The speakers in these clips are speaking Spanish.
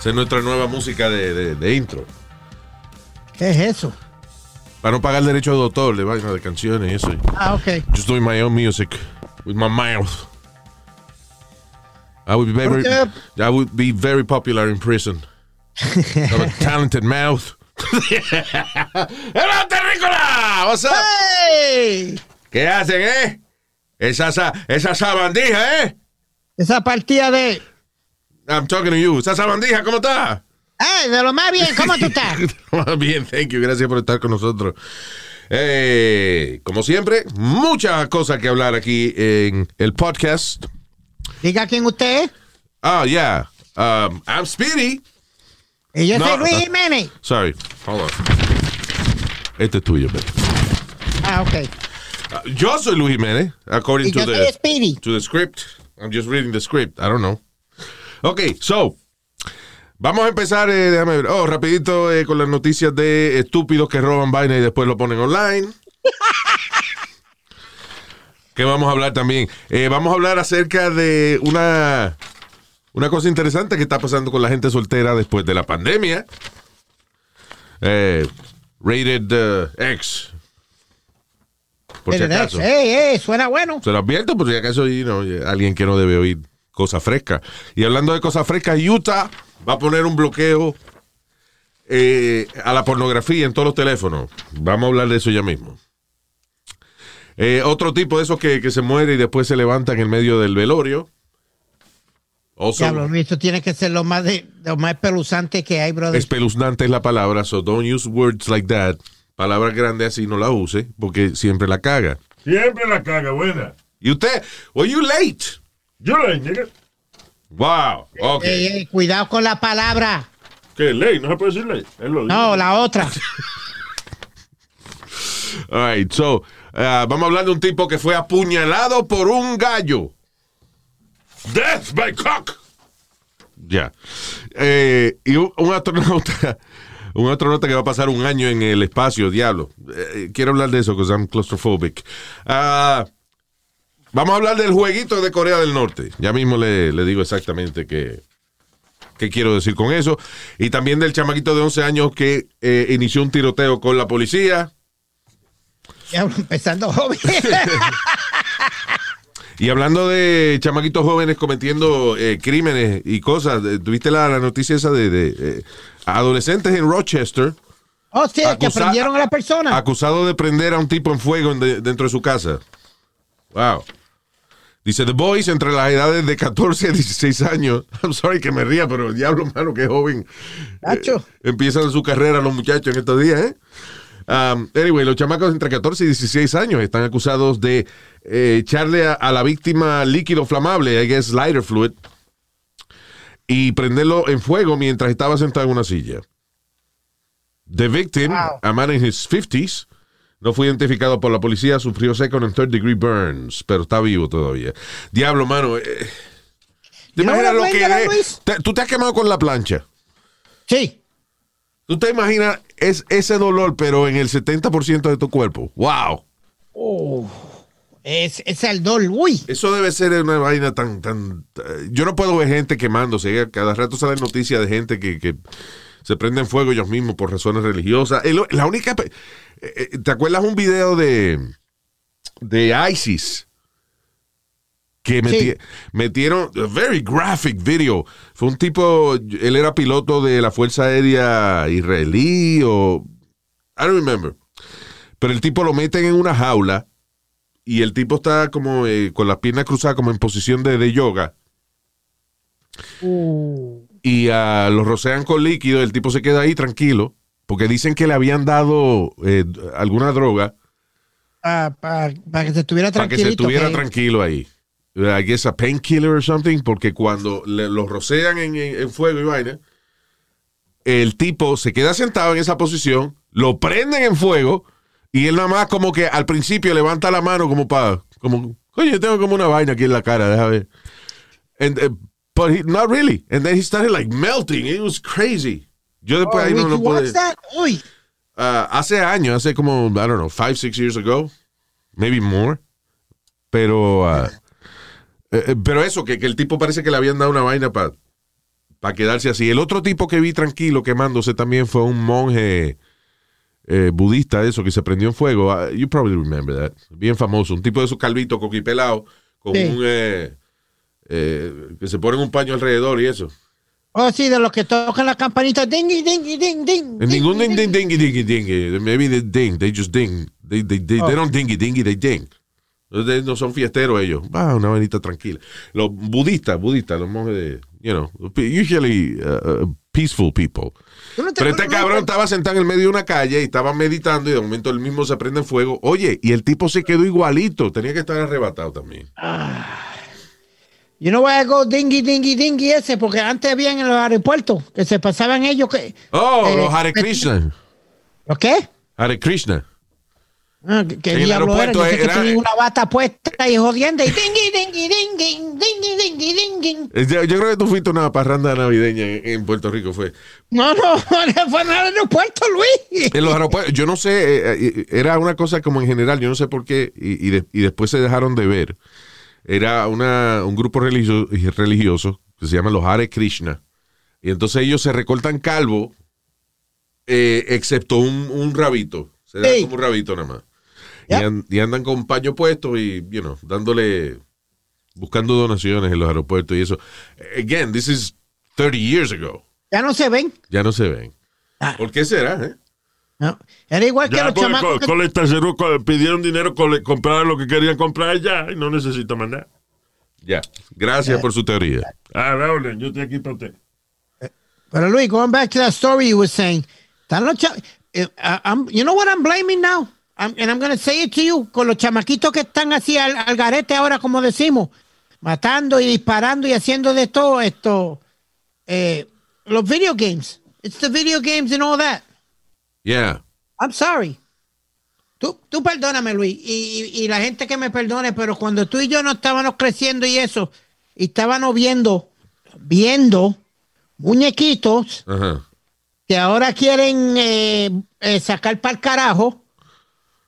Esa es nuestra nueva música de, de- de intro. ¿Qué es eso? Para no pagar derecho de autor de vaina de canciones y eso. Ah, ok. Just doing my own music with my mouth. I would be very, ¿Por I would be very popular in prison. I have a talented mouth. ¡Hello, terrícola! What's up? ¿Qué hacen, eh? Esa, sa- esa sabandija, eh? Esa partida de. I'm talking to you. Esa sabandija, ¿cómo está? ¡Ey! De lo más bien, ¿cómo tú estás? Bien, thank you. Gracias por estar con nosotros. Eh, como siempre, muchas cosas que hablar aquí en el podcast. Diga quién usted es. Oh, yeah. Um, I'm Speedy. Y yo No. soy Luis Jiménez. Sorry. Hold on. Este es tuyo, baby. Ah, ok. Uh, yo soy Luis Jiménez, according Y to yo the, soy Speedy. to the script. I'm just reading the script. I don't know. Ok, so. Vamos a empezar, eh, déjame ver. Oh, rapidito eh, con las noticias de estúpidos que roban vaina y después lo ponen online. que vamos a hablar también. Eh, vamos a hablar acerca de una, una cosa interesante que está pasando con la gente soltera después de la pandemia. Eh, rated uh, X. Por si Pero, acaso. ¡Ey, ey! Suena bueno. Se lo advierto por si acaso alguien que no debe oír cosas frescas. Y hablando de cosas frescas, Utah va a poner un bloqueo eh, a la pornografía en todos los teléfonos. Vamos a hablar de eso ya mismo. Eh, otro tipo de esos que, que se muere y después se levanta en el medio del velorio. Also, Diablo, esto tiene que ser lo más, de, lo más peluzante que hay, brother. espeluznante es la palabra, so don't use words like that. Palabras grandes así no la use, porque siempre la caga. Siempre la caga, buena. Y usted, were you late? Yo la nigga. Wow, ok. Ey, ey, cuidado con la palabra. ¿Qué ley? No se puede decir ley. Él lo dice. No, la otra. All right, so, uh, vamos a hablar de un tipo que fue apuñalado por un gallo. Death by cock. Ya. Eh, y un, un astronauta, un astronauta que va a pasar un año en el espacio, diablo. Eh, quiero hablar de eso, porque I'm claustrophobic. Ah, vamos a hablar del jueguito de Corea del Norte. Ya mismo le, le digo exactamente qué, qué quiero decir con eso. Y también del chamaquito de 11 años que eh, inició un tiroteo con la policía. Diablo, empezando joven. Y hablando de chamaquitos jóvenes cometiendo eh, crímenes y cosas, eh, ¿tuviste la, la noticia esa de, de, eh, adolescentes en Rochester Oh, sí, que Acusa- aprendieron a la persona. acusados de prender a un tipo en fuego en de- dentro de su casa? Wow. Dice The Boys entre las edades de 14 a 16 años. I'm sorry que me ría, pero diablo, mano, que joven. Nacho. Eh, empiezan su carrera los muchachos en estos días, ¿eh? Um, anyway, los chamacos entre 14 y 16 años están acusados de eh, echarle a, a la víctima líquido flamable, I guess lighter fluid, y prenderlo en fuego mientras estaba sentado en una silla. The victim, Wow. a man in his 50s, no fue identificado por la policía, sufrió second and third degree burns, pero está vivo todavía. Diablo, mano. eh, ¿Te ¿No imaginas era lo que es? ¿Tú te has quemado con la plancha? Sí. ¿Tú te imaginas es, ese dolor, pero en el 70% de tu cuerpo? ¡Wow! Es, es el dol. Uy. Eso debe ser una vaina tan, tan... eh, Yo no puedo ver gente quemándose. ¿eh? Cada rato salen noticias de gente que, que se prenden fuego ellos mismos por razones religiosas. El- la única... eh, eh, ¿Te acuerdas un video de, de ISIS? Que meti- Sí. metieron... A very graphic video. Fue un tipo... Él era piloto de la Fuerza Aérea Israelí o... I don't remember. Pero el tipo lo meten en una jaula y el tipo está como eh, con las piernas cruzadas como en posición de, de yoga y ah, lo rocean con líquido, el tipo se queda ahí tranquilo porque dicen que le habían dado eh, alguna droga Para que se estuviera para que se estuviera que- tranquilo ahí. I guess a painkiller or something, porque cuando le- los rocean en, en- en fuego y vaina, el tipo se queda sentado en esa posición, lo prenden en fuego y él nada más como que al principio levanta la mano como para, como, oye, tengo como una vaina aquí en la cara, déjame ver. And, uh, but he, not really. And then he started like melting. It was crazy. Yo después ahí Oh, no, Rick, no you pude. Uy. Ah, hace años, hace como, I don't know, five, six years ago, maybe more. Pero, eh, eh, pero eso, que, que el tipo parece que le habían dado una vaina para quedarse así. El otro tipo que vi tranquilo quemándose también fue un monje eh, budista, eso, que se prendió en fuego. Ah, you probably remember that. Bien famoso. Un tipo de esos calvitos coquipelado con Sí. un, eh, que se ponen un paño alrededor y eso. Oh, sí, de los que tocan la campanita. Ding, ding, ding, ding, ding. Ningún ding, ding, dingy, dingy, dingy. Maybe they ding, they just ding. They, they, they, they don't dingy, dingy, they ding. No son fiesteros ellos. Va, una vainita tranquila. Los budistas, budistas, los monjes de, you know, usually uh, uh, peaceful people. ¿Tú no te Pero este cabrón estaba sentado en el medio de una calle y estaba meditando y de momento él mismo se prende en fuego. Oye, y el tipo se quedó igualito. Tenía que estar arrebatado también. You know why I go dingy, dingy, dingy ese? Porque antes había en los aeropuertos que se pasaban ellos que... Oh, Eh, los Hare Krishna. ¿Lo qué? Hare Krishna. Ah, ¿Qué qué En el era? aeropuerto Yo que era- una bata puesta y jodiendo y dingy, dingy, dingy, dingy, dingy, dingy. Eh, Yo, yo creo que tú fuiste a una parranda navideña en, en Puerto Rico, fue. No, no, no fue en el aeropuerto, Luis. En los aeropuertos, yo no sé, eh, eh, era una cosa como en general, yo no sé por qué, y, y de- y después se dejaron de ver. Era una, un grupo religio- religioso que se llama los Hare Krishna. Y entonces ellos se recortan calvo, eh, excepto un, un rabito. Se Sí. como un rabito nada más. Y andan con paño puesto y, you know, dándole, buscando donaciones en los aeropuertos y eso. Again, this is 30 years ago. Ya no se ven. Ya no se ven. Ah. ¿Por qué será, eh? No. Era igual que Ya los porque chamacos. co- que- colecta cero, co- pidieron dinero, compraron lo que querían comprar ya y no necesito más nada. Ya. Gracias por su teoría. Ah, Raúl, yo estoy aquí para usted. Pero Luis, going back to that story you were saying, están los eh, I'm- you know what I'm blaming now? I'm- and I'm going to say it to you, con los chamaquitos que están así al, al garete ahora, como decimos, matando y disparando y haciendo de todo esto, eh, los video games. It's the video games and all that. Yeah. I'm sorry. Tú, tú perdóname, Luis, y, y- y la gente que me perdone, pero cuando tú y yo no estábamos creciendo y eso, y estábamos viendo, viendo muñequitos que ahora quieren eh, eh, sacar para el carajo,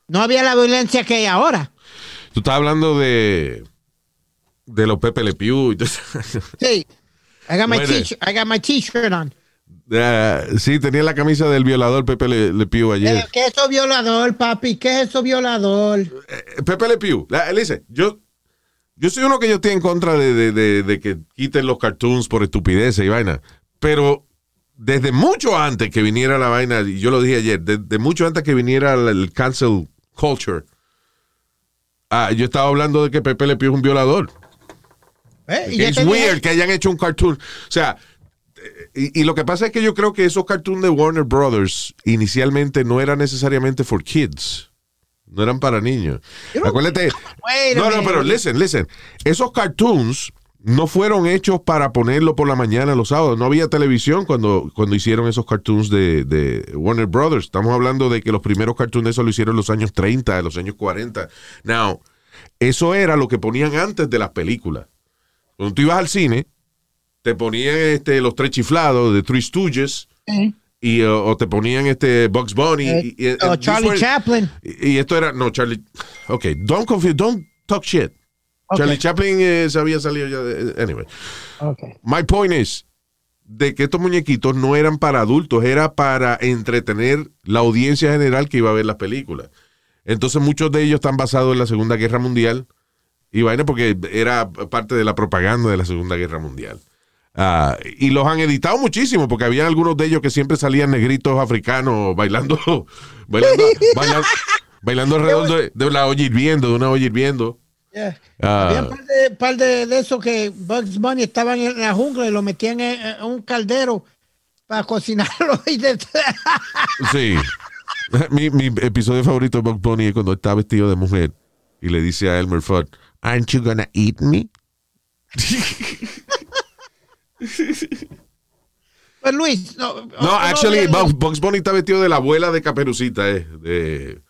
no había la violencia que hay ahora. Tú estás hablando de de los Pepe Le Pew. Sí. I got my I got my t-shirt on. Sí, tenía la camisa del violador Pepe Le, Le Pew ayer. ¿Qué es eso violador, papi? ¿Qué es eso violador? Eh, Pepe Le Pew. La- Listen, yo, yo soy uno que yo estoy en contra de, de- de- de que quiten los cartoons por estupideces y vaina. Pero desde mucho antes que viniera la vaina, y yo lo dije ayer, desde mucho antes que viniera el, el cancel culture, ah, yo estaba hablando de que Pepe Le Pew es un violador. Eh, y es weird que hayan hecho un cartoon. O sea, y, y lo que pasa es que yo creo que esos cartoons de Warner Brothers inicialmente no eran necesariamente for kids. No eran para niños. don't- Acuérdate. No, no, pero listen, listen. Esos cartoons no fueron hechos para ponerlo por la mañana los sábados. No había televisión cuando, cuando hicieron esos cartoons de, de Warner Brothers. Estamos hablando de que los primeros cartoons de eso lo hicieron en los años 30, en los años 40. Now, eso era lo que ponían antes de las películas. Cuando tú ibas al cine, te ponían este, los tres chiflados de Three Stooges y, uh, o te ponían este Bugs Bunny. Eh, y- o and Charlie were- Chaplin. Y, esto era, no, Charlie. Ok, don't confuse, don't talk shit. Ok. Charlie Chaplin eh, se había salido ya de. Anyway. Okay. My point is de que estos muñequitos no eran para adultos, era para entretener la audiencia general que iba a ver las películas. Entonces muchos de ellos están basados en la Segunda Guerra Mundial y vaina porque era parte de la propaganda de la Segunda Guerra Mundial. Ah, y los han editado muchísimo porque había algunos de ellos que siempre salían negritos africanos bailando bailando, bailando, bailando alrededor de, de la olla hirviendo, de una olla hirviendo. Yeah. Ah. Había un par de, par de, de esos que Bugs Bunny estaban en la jungla y lo metían en, en un caldero para cocinarlo. Y Sí. mi, mi episodio favorito de Bugs Bunny es cuando está vestido de mujer y le dice a Elmer Fudd, Aren't you gonna eat me? Pues Luis, no. No, actually, Bugs, Bunny está vestido de la abuela de Caperucita, eh. De,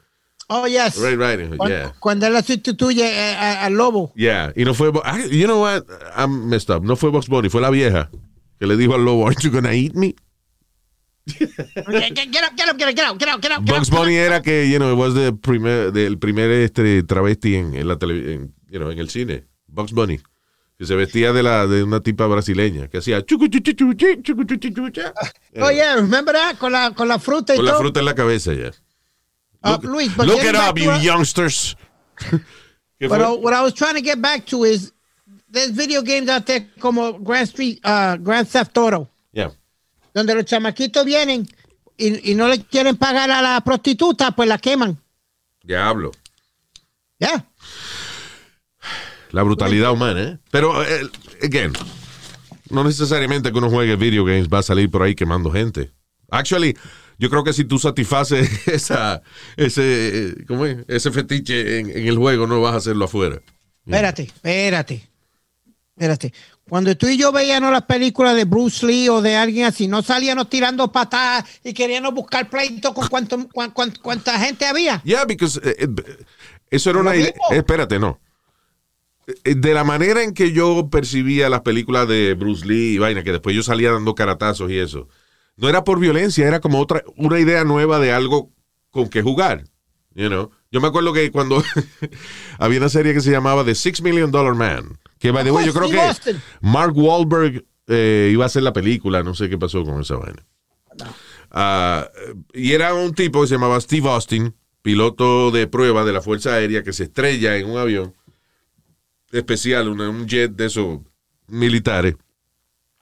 Oh, yes. right, right, Cuando, yeah. cuando él la sustituye eh, al lobo. Yeah, y no fue, ah, you know what, I'm messed up. No fue Bugs Bunny, fue la vieja que le dijo al lobo, aren't you gonna eat me? Get get- get up, get up, get up, get get Bugs. Bunny era que, you know, was the primer, del primer este travesti en, en la televisión, you know, en el cine. Bugs Bunny. Que se vestía de la de una tipa brasileña que hacía chucu, chucu, chu, chu, chu, cha. Oh, yeah, remember that? Con la, con la fruta y Con la todo. fruta en la cabeza ya. Uh, Look, Luis, but look getting it up, you youngsters. But what I was trying to get back to is there's video games out there como Grand Street, uh, Grand Theft Auto, Yeah. donde los chamaquitos vienen y, y no le quieren pagar a la prostituta, pues la queman. Diablo. Yeah. La brutalidad humana, ¿eh? Pero, eh, again, no necesariamente que uno juegue video games va a salir por ahí quemando gente. Actually, yo creo que si tú satisfaces esa, ese, ¿cómo es? ese fetiche en, en el juego, no vas a hacerlo afuera. Espérate, espérate. Espérate. Cuando tú y yo veíamos las películas de Bruce Lee o de alguien así, no salíamos tirando patadas y queríamos buscar pleito con cuánto, cuán- cuán- cuánta gente había. Yeah, because eh, eh, eso era una idea. Espérate, no. Eh, De la manera en que yo percibía las películas de Bruce Lee y vaina, que después yo salía dando caratazos y eso, no era por violencia, era como otra, una idea nueva de algo con que jugar. You know? Yo me acuerdo que cuando había una serie que se llamaba The Six Million Dollar Man, que by the way, yo creo que. Mark Wahlberg eh, iba a hacer la película, no sé qué pasó con esa vaina. Ah, y era un tipo que se llamaba Steve Austin, piloto de prueba de la Fuerza Aérea, que se estrella en un avión especial, una- un jet de esos militares,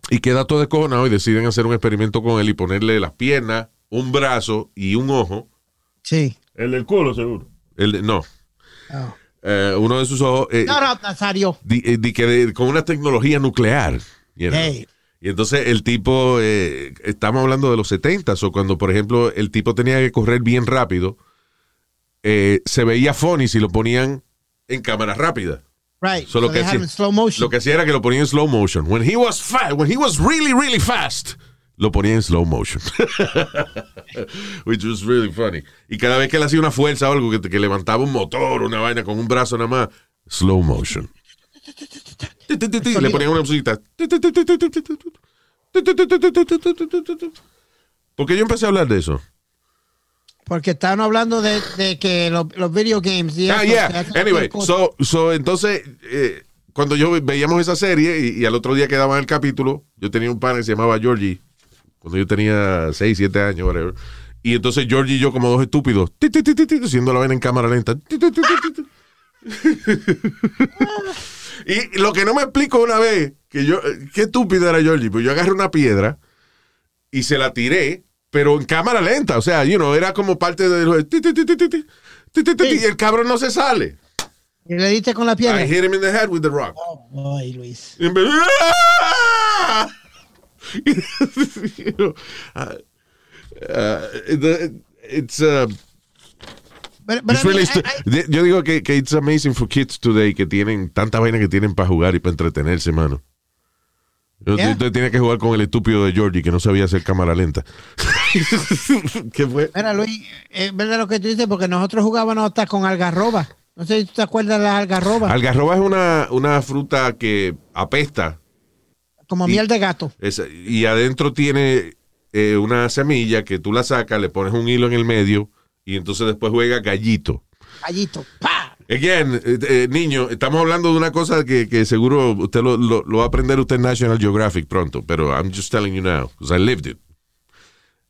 y queda todo descojonado y deciden hacer un experimento con él y ponerle las piernas, un brazo y un ojo. Sí. El del culo, seguro. El de- no, Oh. eh, uno de sus ojos. eh, No, no, Nazario. di- eh, di que de- con una tecnología nuclear. you know. Hey. Y entonces el tipo, eh, estamos hablando de los 70 o cuando, por ejemplo, el tipo tenía que correr bien rápido, eh, se veía funny si lo ponían en cámara rápida. Right. So, lo que hacía- slow motion. Lo que hacía era que lo ponía en slow motion. When he was fast, when he was really, really fast, lo ponía en slow motion. Which was really funny. Y cada vez que él hacía una fuerza o algo, que, que levantaba un motor, una vaina con un brazo nada más, slow motion. Le ponían una musiquita. ¿Por qué yo empecé a hablar de eso? Porque estaban hablando de, de que los, los video games. Y Ah, eso, yeah. Anyway, so, so entonces, eh, cuando yo veíamos esa serie y, y al otro día que daban el capítulo, yo tenía un pana que se llamaba Georgie, cuando yo tenía 6, 7 años, whatever. Y entonces Georgie y yo, como dos estúpidos, haciendo la vaina en cámara lenta. y lo que no me explico una vez, que yo, eh, qué estúpido era Georgie, pues yo agarré una piedra y se la tiré, pero en cámara lenta, o sea, you know, era como parte del... Y el cabrón no se sale. Y le diste con la pierna. I hit him in the head. Oh, boy, Luis. Y me... uh, it's, uh, it's really I I, yo digo que, it's amazing for kids today que tienen tanta vaina que tienen para jugar y para entretenerse, mano. Usted yeah. tiene que jugar con el estúpido de Georgie que no sabía lenta. ¿Qué fue? Mira, Luis, es verdad lo que tú dices, porque nosotros jugábamos hasta con algarroba. No sé si tú te acuerdas de las algarrobas, Algarroba es una, una fruta que apesta como y- miel de gato. Y adentro tiene eh, una semilla que tú la sacas, le pones un hilo en el medio y entonces después juega gallito. Gallito. ¡Pa! Again, eh, eh, niño, estamos hablando de una cosa que, que seguro usted lo, lo- lo va a aprender usted en National Geographic pronto, pero I'm just telling you now, because I lived it.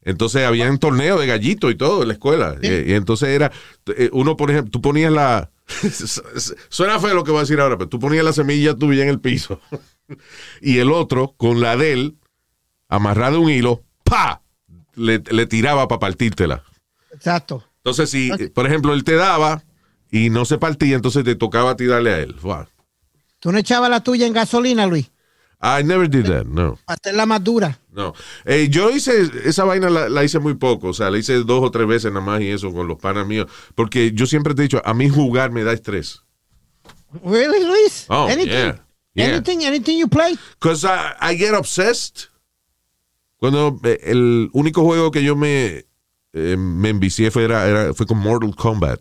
Entonces había un torneo de gallito y todo en la escuela. Eh, y entonces era, eh, uno, por ejemplo, tú ponías la... Suena feo lo que voy a decir ahora, pero tú ponías la semilla tuya en el piso y el otro, con la de él, amarrada a un hilo, ¡pa! Le, le tiraba para partírtela. Exacto. Entonces, si, por ejemplo, él te daba y no se partía, entonces te tocaba a ti darle a él. Wow. Tú no echabas la tuya en gasolina, Luis, I never did that, no. hacerla más dura. No. Eh, yo hice, esa vaina la, la hice muy poco, o sea, la hice dos o tres veces nada más y eso con los panas míos, porque yo siempre te he dicho, a mí jugar me da estrés. Really, Luis? Oh, Anything? yeah. Yeah. Anything, anything you play? Because I, I get obsessed. Cuando eh, el único juego que yo me, eh, me envicié fue, era, era- fue con Mortal Kombat.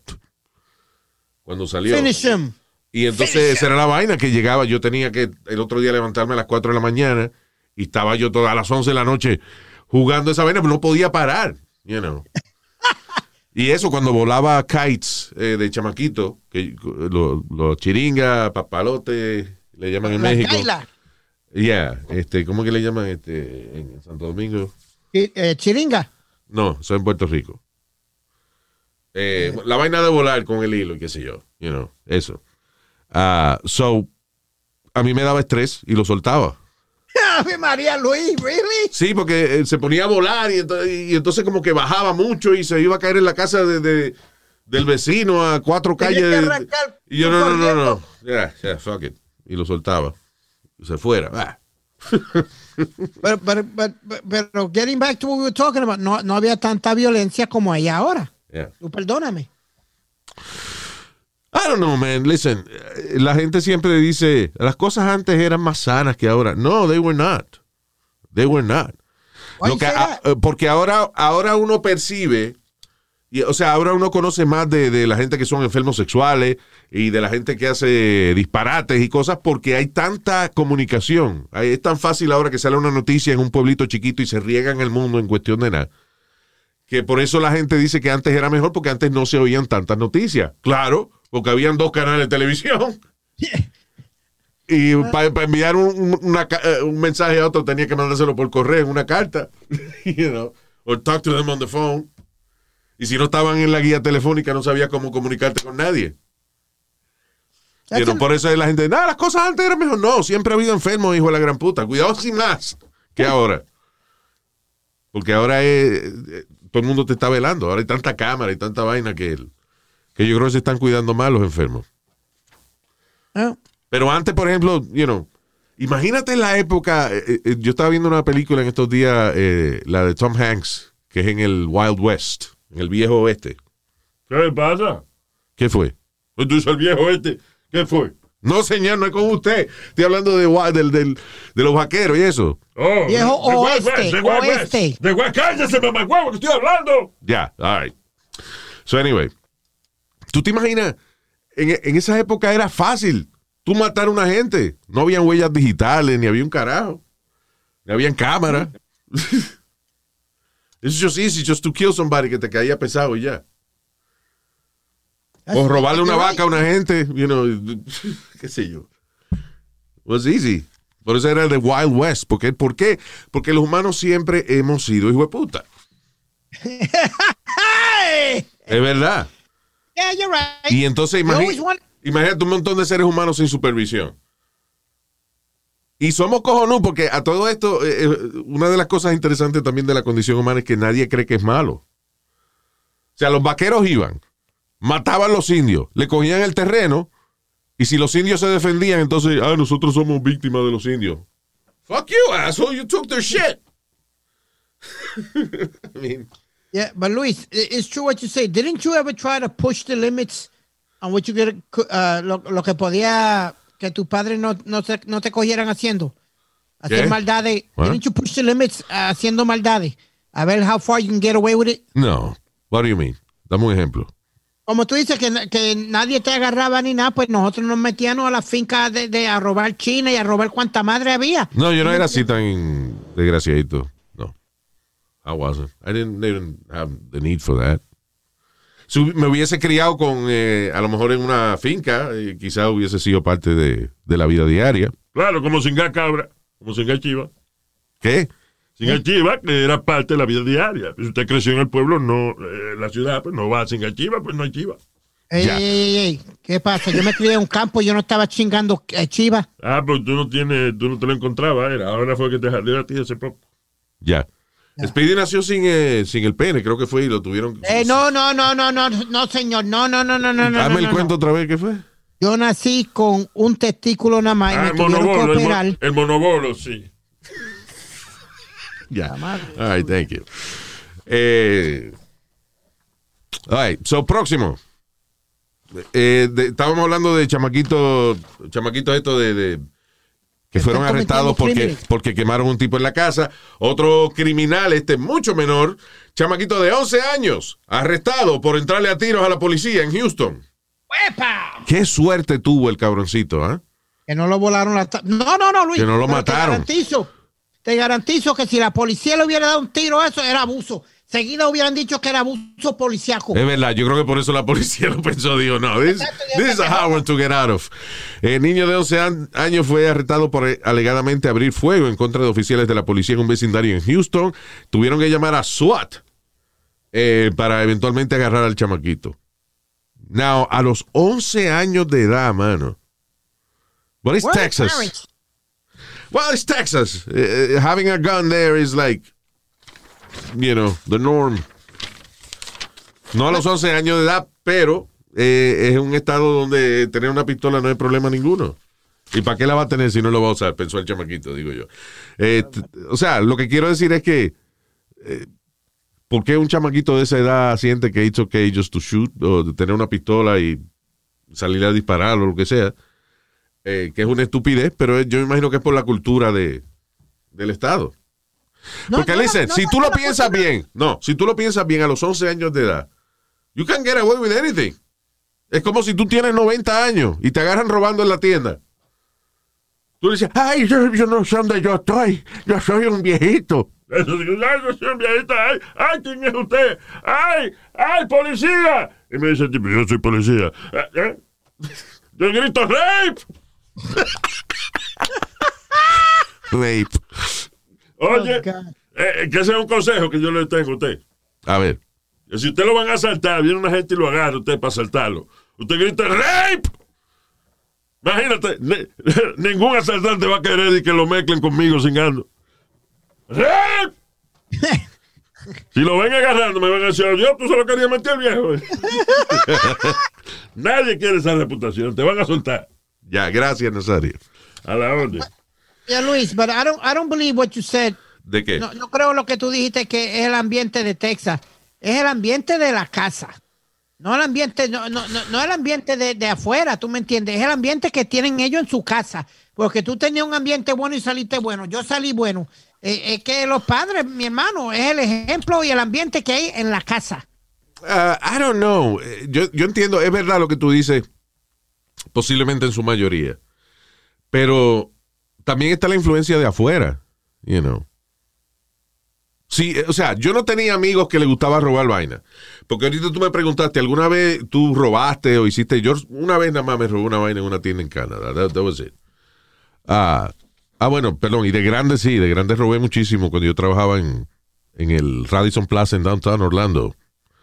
Cuando salió. Finish him. Y entonces esa era la vaina que llegaba. Yo tenía que el otro día levantarme a las 4 de la mañana y estaba yo todas las 11 de la noche jugando esa vaina, pero no podía parar, you know. Y eso cuando volaba kites eh, de chamaquito, que los lo chiringa, papalote, le llaman en La México. Kaila. Yeah, este, ¿cómo que le llaman este en Santo Domingo? Eh, chiringa. No, eso en Puerto Rico. Eh, la vaina de volar con el hilo y qué sé yo, you know, eso. Ah, so, a mí me daba estrés y lo soltaba. Ave María Luis, really? Sí, porque eh, se ponía a volar y entonces, y entonces como que bajaba mucho y se iba a caer en la casa de, de- del vecino a cuatro calles. y yo, no, no, no, no. Yeah, yeah, fuck it. Y lo soltaba. Y se fuera. Ah. Pero, pero, pero, pero getting back to what we were talking about, no, no había tanta violencia como hay ahora. Yeah. Tú perdóname. I don't know, man. Listen, eh, la gente siempre dice, las cosas antes eran más sanas que ahora. No, they were not. They were not. Lo que, eh, porque ahora, ahora uno percibe, y, o sea, ahora uno conoce más de, de la gente que son enfermos sexuales y de la gente que hace disparates y cosas porque hay tanta comunicación. Es tan fácil ahora que sale una noticia en un pueblito chiquito y se riega en el mundo en cuestión de nada. Que por eso la gente dice que antes era mejor porque antes no se oían tantas noticias. Claro, porque habían dos canales de televisión. Y para enviar un, una eh, un mensaje a otro tenía que mandárselo por correo, en una carta. you know, or talk to them on the phone. Y si no estaban en la guía telefónica, no sabía cómo comunicarte con nadie. Know, a- por eso la gente, nada, las cosas antes eran mejor. No, siempre ha habido enfermos, hijo de la gran puta. Cuidado sin más que ahora. Porque ahora es, eh, todo el mundo te está velando. Ahora hay tanta cámara y tanta vaina que, que yo creo que se están cuidando más los enfermos. Ah, Pero antes, por ejemplo, you know, imagínate en la época, eh, eh, yo estaba viendo una película en estos días, eh, la de Tom Hanks, que es en el Wild West, en el viejo oeste. ¿Qué le pasa? ¿Qué fue? Tú dices el viejo este. ¿Qué fue? No, señor, no es con usted. Estoy hablando de, del, del- de los vaqueros y eso. Oh, Viejo oeste, West, de Wild West. oeste. De mamá huevo, que estoy hablando. Ya, all right. So, anyway, ¿tú te imaginas? En, en esa época era fácil tú matar a una gente. No habían huellas digitales, ni había un carajo. Ni habían cámara. It's just easy just to kill somebody que te caía pesado y ya. O robarle una vaca a una gente, you know, qué sé yo. Was easy. Por eso era el de Wild West. ¿Por qué? ¿Por qué? Porque los humanos siempre hemos sido hijo de puta. Es verdad. Yeah, you're right. Y entonces want- imagínate un montón de seres humanos sin supervisión. Y somos cojonú porque a todo esto, eh, eh, una de las cosas interesantes también de la condición humana es que nadie cree que es malo. O sea, los vaqueros iban, mataban los indios, le cogían el terreno y si los indios se defendían, entonces, ah, nosotros somos víctimas de los indios. Fuck you, asshole, you took their shit. I mean, Yeah, but Luis, it's true what you say. Didn't you ever try to push the limits on what you get, uh, lo, lo que podía que tus padres no, no, se- no te cogieran haciendo? Hacer ¿Qué? maldades. What? Didn't you push the limits uh, haciendo maldades? A ver how far you can get away with it. no. What do you mean? Dame un ejemplo. Como tú dices que, na- que nadie te agarraba ni nada, pues nosotros nos metíamos a la finca de, de a robar China y a robar cuanta madre había. No, yo no era así tan desgraciadito. No. I wasn't. I didn't even have the need for that. Si me hubiese criado con, eh, a lo mejor en una finca, eh, quizás hubiese sido parte de, de la vida diaria. Claro, como singa cabra, como singa chiva. ¿Qué? Singa chiva, que era parte de la vida diaria. Si usted creció en el pueblo, no, eh, en la ciudad, pues no va a singa chiva, pues no hay chiva. Ey, Ya. ey, ey, ey, ¿Qué pasa? Yo me crié en un campo, yo no estaba chingando eh, chiva. Ah, pues tú no tienes, tú no te lo encontrabas, era. Ahora fue que te salió a ti hace poco. Ya. Speedy nació sin, eh, sin el pene, creo que fue, y lo tuvieron. Eh, no, no, no, no, no, no, señor. No, no, no, no, no. Dame no, el no, cuento no. otra vez, ¿qué fue? Yo nací con un testículo nada más y Ah, me el tuvieron que monobolo, el, mon- el monobolo, sí. Ya. All right, thank you. Eh, all right, so próximo. Eh, de- estábamos hablando de chamaquito, chamaquito esto de, de que fueron arrestados porque, crímenes. porque quemaron un tipo en la casa. Otro criminal, este mucho menor, chamaquito de 11 años, arrestado por entrarle a tiros a la policía en Houston. ¡Epa! Qué suerte tuvo el cabroncito, ¿ah? Que no lo volaron la... No, no, no, Luis. Que no lo mataron. Te garantizo, te garantizo que si la policía le hubiera dado un tiro a eso, era abuso. Seguida hubieran dicho que era abuso policiaco. Es verdad, yo creo que por eso la policía lo pensó, dijo, no, this, this is a one to get out of. El niño de 11 an- años fue arrestado por eh, alegadamente abrir fuego en contra de oficiales de la policía en un vecindario en Houston. Tuvieron que llamar a SWAT eh, para eventualmente agarrar al chamaquito. Now, a los 11 años de edad, mano. What is Texas? Well, it's Texas. Uh, having a gun there is like, you know, the norm. No a los 11 años de edad, pero eh, es un estado donde tener una pistola no hay problema ninguno. ¿Y para qué la va a tener si no lo va a usar? Pensó el chamaquito, digo yo. T- o sea, lo que quiero decir es que, eh, ¿por qué un chamaquito de esa edad siente que it's okay just to shoot o tener una pistola y salir a disparar o lo que sea? eh, que es una estupidez, pero yo me imagino que es por la cultura de, del Estado. No, Porque, no, listen, no, si no, tú no, lo piensas bien, no, si tú lo piensas bien a los 11 años de edad, you can get away with anything. Es como si tú tienes 90 años y te agarran robando en la tienda. Tú le dices, ay, yo, yo no sé dónde yo estoy, yo soy un viejito. Ay, yo soy un viejito, ay, ay, ¿quién es usted? Ay, ay, policía. Y me dice el tipo, yo soy policía. Eh, eh. Yo grito, rape. Rape. Oye, eh, que ese es un consejo que yo le tengo a usted. A ver, si usted lo van a asaltar, viene una gente y lo agarra usted para asaltarlo. Usted grita ¡Rape! Imagínate, ni- ningún asaltante va a querer y que lo mezclen conmigo cingando. ¡Rape! Si lo ven agarrando, me van a decir, Dios, tú solo querías meter viejo. Nadie quiere esa reputación, te van a soltar. ya, gracias, Nazario. A la orden. Yeah, Luis, but I don't, I don't believe what you said. ¿De qué? No, no creo lo que tú dijiste que es el ambiente de Texas. Es el ambiente de la casa. No el ambiente, no, no, no, no el ambiente de, de afuera, tú me entiendes. Es el ambiente que tienen ellos en su casa. Porque tú tenías un ambiente bueno y saliste bueno. Yo salí bueno. Eh, es que los padres, mi hermano, es el ejemplo y el ambiente que hay en la casa. Uh, I don't know. Eh, Yo, yo entiendo, es verdad lo que tú dices, posiblemente en su mayoría. Pero también está la influencia de afuera, you know. Sí, eh, o sea, yo no tenía amigos que le gustaba robar vaina. Porque ahorita tú me preguntaste, ¿alguna vez tú robaste o hiciste? Yo una vez nada más me robé una vaina en una tienda en Canadá. That, that was it. Ah, ah, bueno, perdón, y de grande sí, de grande robé muchísimo cuando yo trabajaba en, en el Radisson Plaza en Downtown Orlando.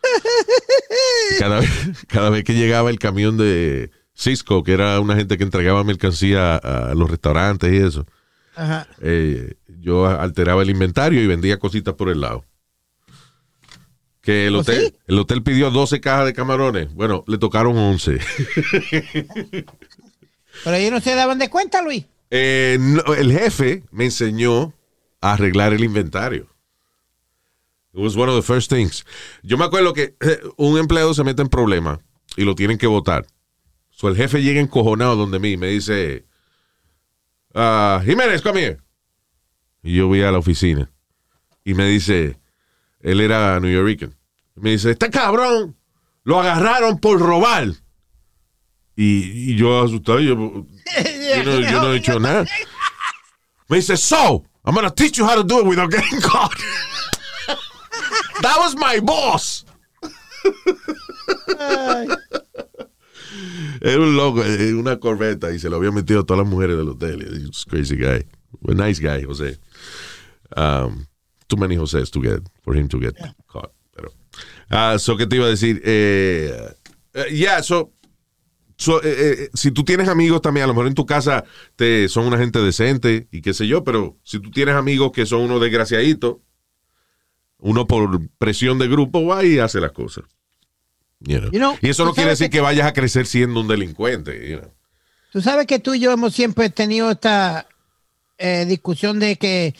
Cada vez, cada vez que llegaba el camión de Cisco, que era una gente que entregaba mercancía a, los restaurantes y eso, Ajá. eh, yo alteraba el inventario y vendía cositas por el lado. Que el ¿Oh, hotel, sí? el hotel pidió 12 cajas de camarones. Bueno, le tocaron 11. Pero ellos no se daban de cuenta, Luis. Eh, no, el jefe me enseñó a arreglar el inventario. It was one of the first things. Yo me acuerdo que eh, un empleado se mete en problema y lo tienen que votar. So el jefe llega encojonado donde mí y me dice, ah, Jiménez, come here. Y yo voy a la oficina y me dice, él era New Yorker. Me dice, este cabrón lo agarraron por robar. Y, y yo asustado, yo, yo no, yo no he hecho nada. Me dice, so, I'm gonna teach you how to do it without getting caught. That was my boss. Era un loco, eh, una corbeta y se lo había metido a todas las mujeres del hotel. A crazy guy. A nice guy, José. Um, too many Josés to get, for him to get caught. Pero, ah, so, ¿qué te iba a decir? Eh, eh, yeah, so, So, eh, eh, si tú tienes amigos también, a lo mejor en tu casa te, son una gente decente y qué sé yo, pero si tú tienes amigos que son unos desgraciaditos, uno por presión de grupo va y hace las cosas. You know. You know, y eso no quiere decir que- que vayas a crecer siendo un delincuente. you know. Tú sabes que tú y yo hemos siempre tenido esta eh, discusión de que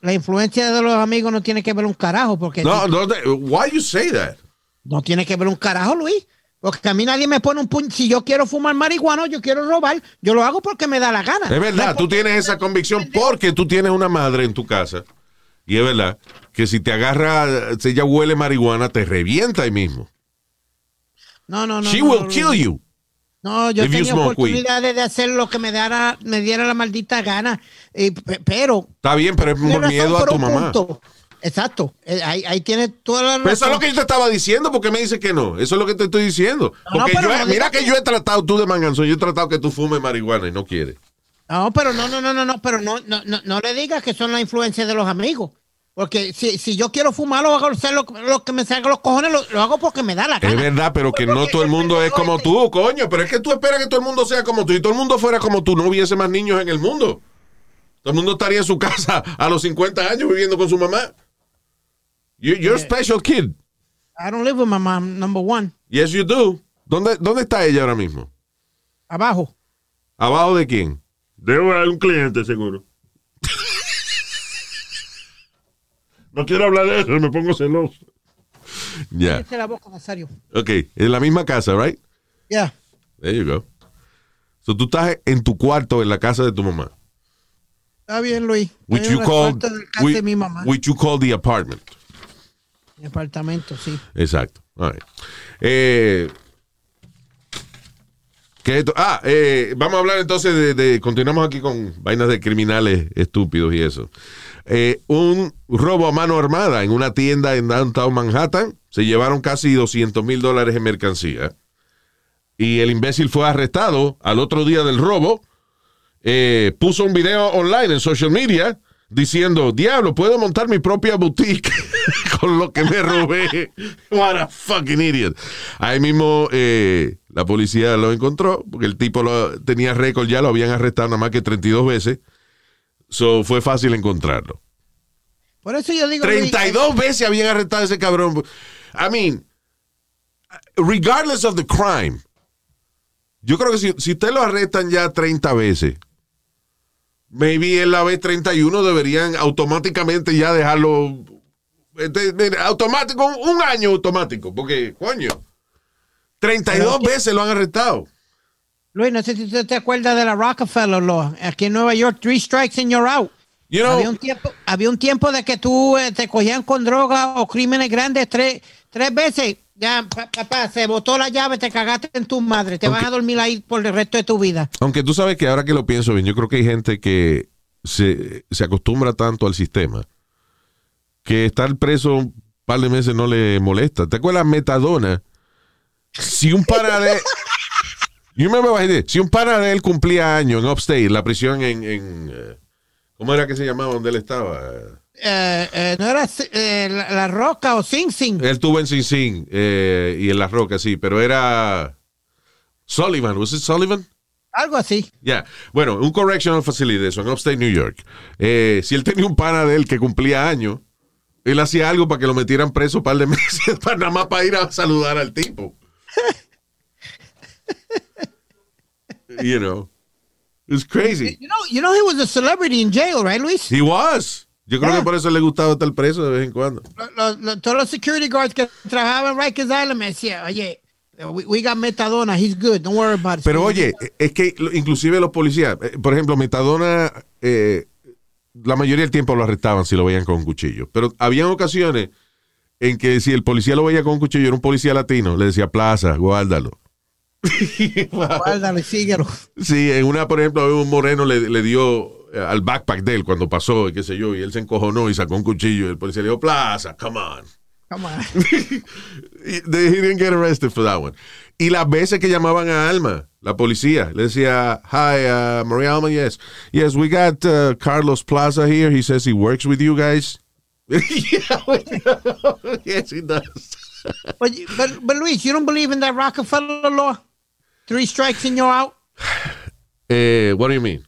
la influencia de los amigos no tiene que ver un carajo, porque No, no, why you say that? no tiene que ver un carajo, Luis. Porque a mí nadie me pone un puño. Si yo quiero fumar marihuana, yo quiero robar, yo lo hago porque me da la gana. Es verdad, tú tienes esa convicción porque tú tienes una madre en tu casa. Y es verdad que si te agarra, si ella huele marihuana, te revienta ahí mismo. No, no, no. She no, will no, kill you. No, yo tenía weed. oportunidades de hacer lo que me diera, me diera la maldita gana. Pe- pero. Está bien, pero es por miedo a tu mamá. punto. Exacto. Eh, Ahí, ahí tiene toda la razón. Pero eso es lo que yo te estaba diciendo, porque me dice que no. Eso es lo que te estoy diciendo. No, Porque yo mira que que- yo he tratado, tú de manganzón, yo he tratado que tú fumes marihuana y no quieres. No, pero no, no, no, no, no, pero no, no, no, no le digas que son la influencia de los amigos. Porque si, si yo quiero fumar, lo hago hacer lo, lo que me salga los cojones, lo, lo hago porque me da la Es gana. verdad, pero que no todo el mundo es como tú, coño. Pero es que tú esperas que todo el mundo sea como tú. Y todo el mundo fuera como tú, no hubiese más niños en el mundo. Todo el mundo estaría en su casa a los 50 años viviendo con su mamá. You- You're a special kid. I don't live with my mom, number one. Yes, you do. ¿Dónde, ¿Dónde está ella ahora mismo? Abajo. ¿Abajo de quién? A un cliente, seguro. No quiero hablar de eso, me pongo celoso. Ya. Cállate la boca, Nazario. Ok. En la misma casa, right? Ya. There you go. So tú estás en tu cuarto en la casa de tu mamá. Está bien, Luis. Which you el casa which, de mi mamá. which you call the apartment. Mi apartamento, sí. Exacto. All right. Eh, ¿qué esto? Ah, eh, vamos a hablar entonces de, de- Continuamos aquí con vainas de criminales estúpidos y eso. Eh, un robo a mano armada en una tienda en downtown Manhattan. Se llevaron casi 200 mil dólares en mercancía. Y el imbécil fue arrestado al otro día del robo. Eh, puso un video online en social media diciendo, diablo, puedo montar mi propia boutique con lo que me robé. What a fucking idiot. Ahí mismo eh, la policía lo encontró, porque el tipo lo, tenía récord, ya lo habían arrestado nada más que 32 veces. So fue fácil encontrarlo. Por eso yo digo. Luis, 32 veces habían arrestado a ese cabrón. I mean, regardless of the crime, yo creo que si, si usted lo arrestan ya 30 veces, maybe en la vez 31 deberían automáticamente ya dejarlo. este, automático, un, un año automático, porque, coño, 32 veces lo han arrestado. Luis, no sé si usted te acuerdas de la Rockefeller Law. Aquí en Nueva York, three strikes and you're out. You know, había, un tiempo, había un tiempo de que tú eh, te cogían con droga o crímenes grandes tres, tres veces. Ya, pa- papá, se botó la llave, te cagaste en tu madre. Te vas a dormir ahí por el resto de tu vida. Aunque tú sabes que ahora que lo pienso bien, yo creo que hay gente que se, se acostumbra tanto al sistema que estar preso un par de meses no le molesta. ¿Te acuerdas Metadona? Si un pana de... Yo me imaginé, si un pana de él cumplía años en Upstate, la prisión en... en, eh, ¿Cómo era que se llamaba donde él estaba? Eh, eh, no era eh, la, La Roca o Sing Sing. Él estuvo en Sin Sin eh, y en La Roca, sí, pero era Sullivan, ¿was it Sullivan? Algo así. Ya, bueno, un correctional facility, eso en Upstate New York. Si él tenía un pana de él que cumplía años, él hacía algo para que lo metieran preso un par de meses, para nada más para ir a saludar al tipo. you know, it's crazy. You know, you know he was a celebrity in jail, right, Luis? He was. Yo creo Yeah. que por eso le gustaba estar preso de vez en cuando. Los- los- todos los security guards que trabajaban en Rikers Island me decían, oye, we, we got metadona, he's good, don't worry about it. Pero oye, es que inclusive los policías, eh, por ejemplo, Metadona, eh, la mayoría del tiempo lo arrestaban si lo veían con un cuchillo. Pero había ocasiones en que si el policía lo veía con un cuchillo, era un policía latino, le decía, plaza, guárdalo. Síguelo. Sí, en una, por ejemplo, un moreno le, le dio eh, al backpack de él cuando pasó, y qué sé yo, y él se encojonó y sacó un cuchillo. Y el policía le dijo, plaza, come on. Come on. They- he didn't get arrested for that one. Y las veces que llamaban a Alma, la policía, le decía, hi, uh, Maria Alma, yes. Yes, we got uh, Carlos Plaza here. He says he works with you guys. yes, he does. But, but, but Luis, you don't believe in that Rockefeller law? Three strikes and you're out. Eh, what do you mean?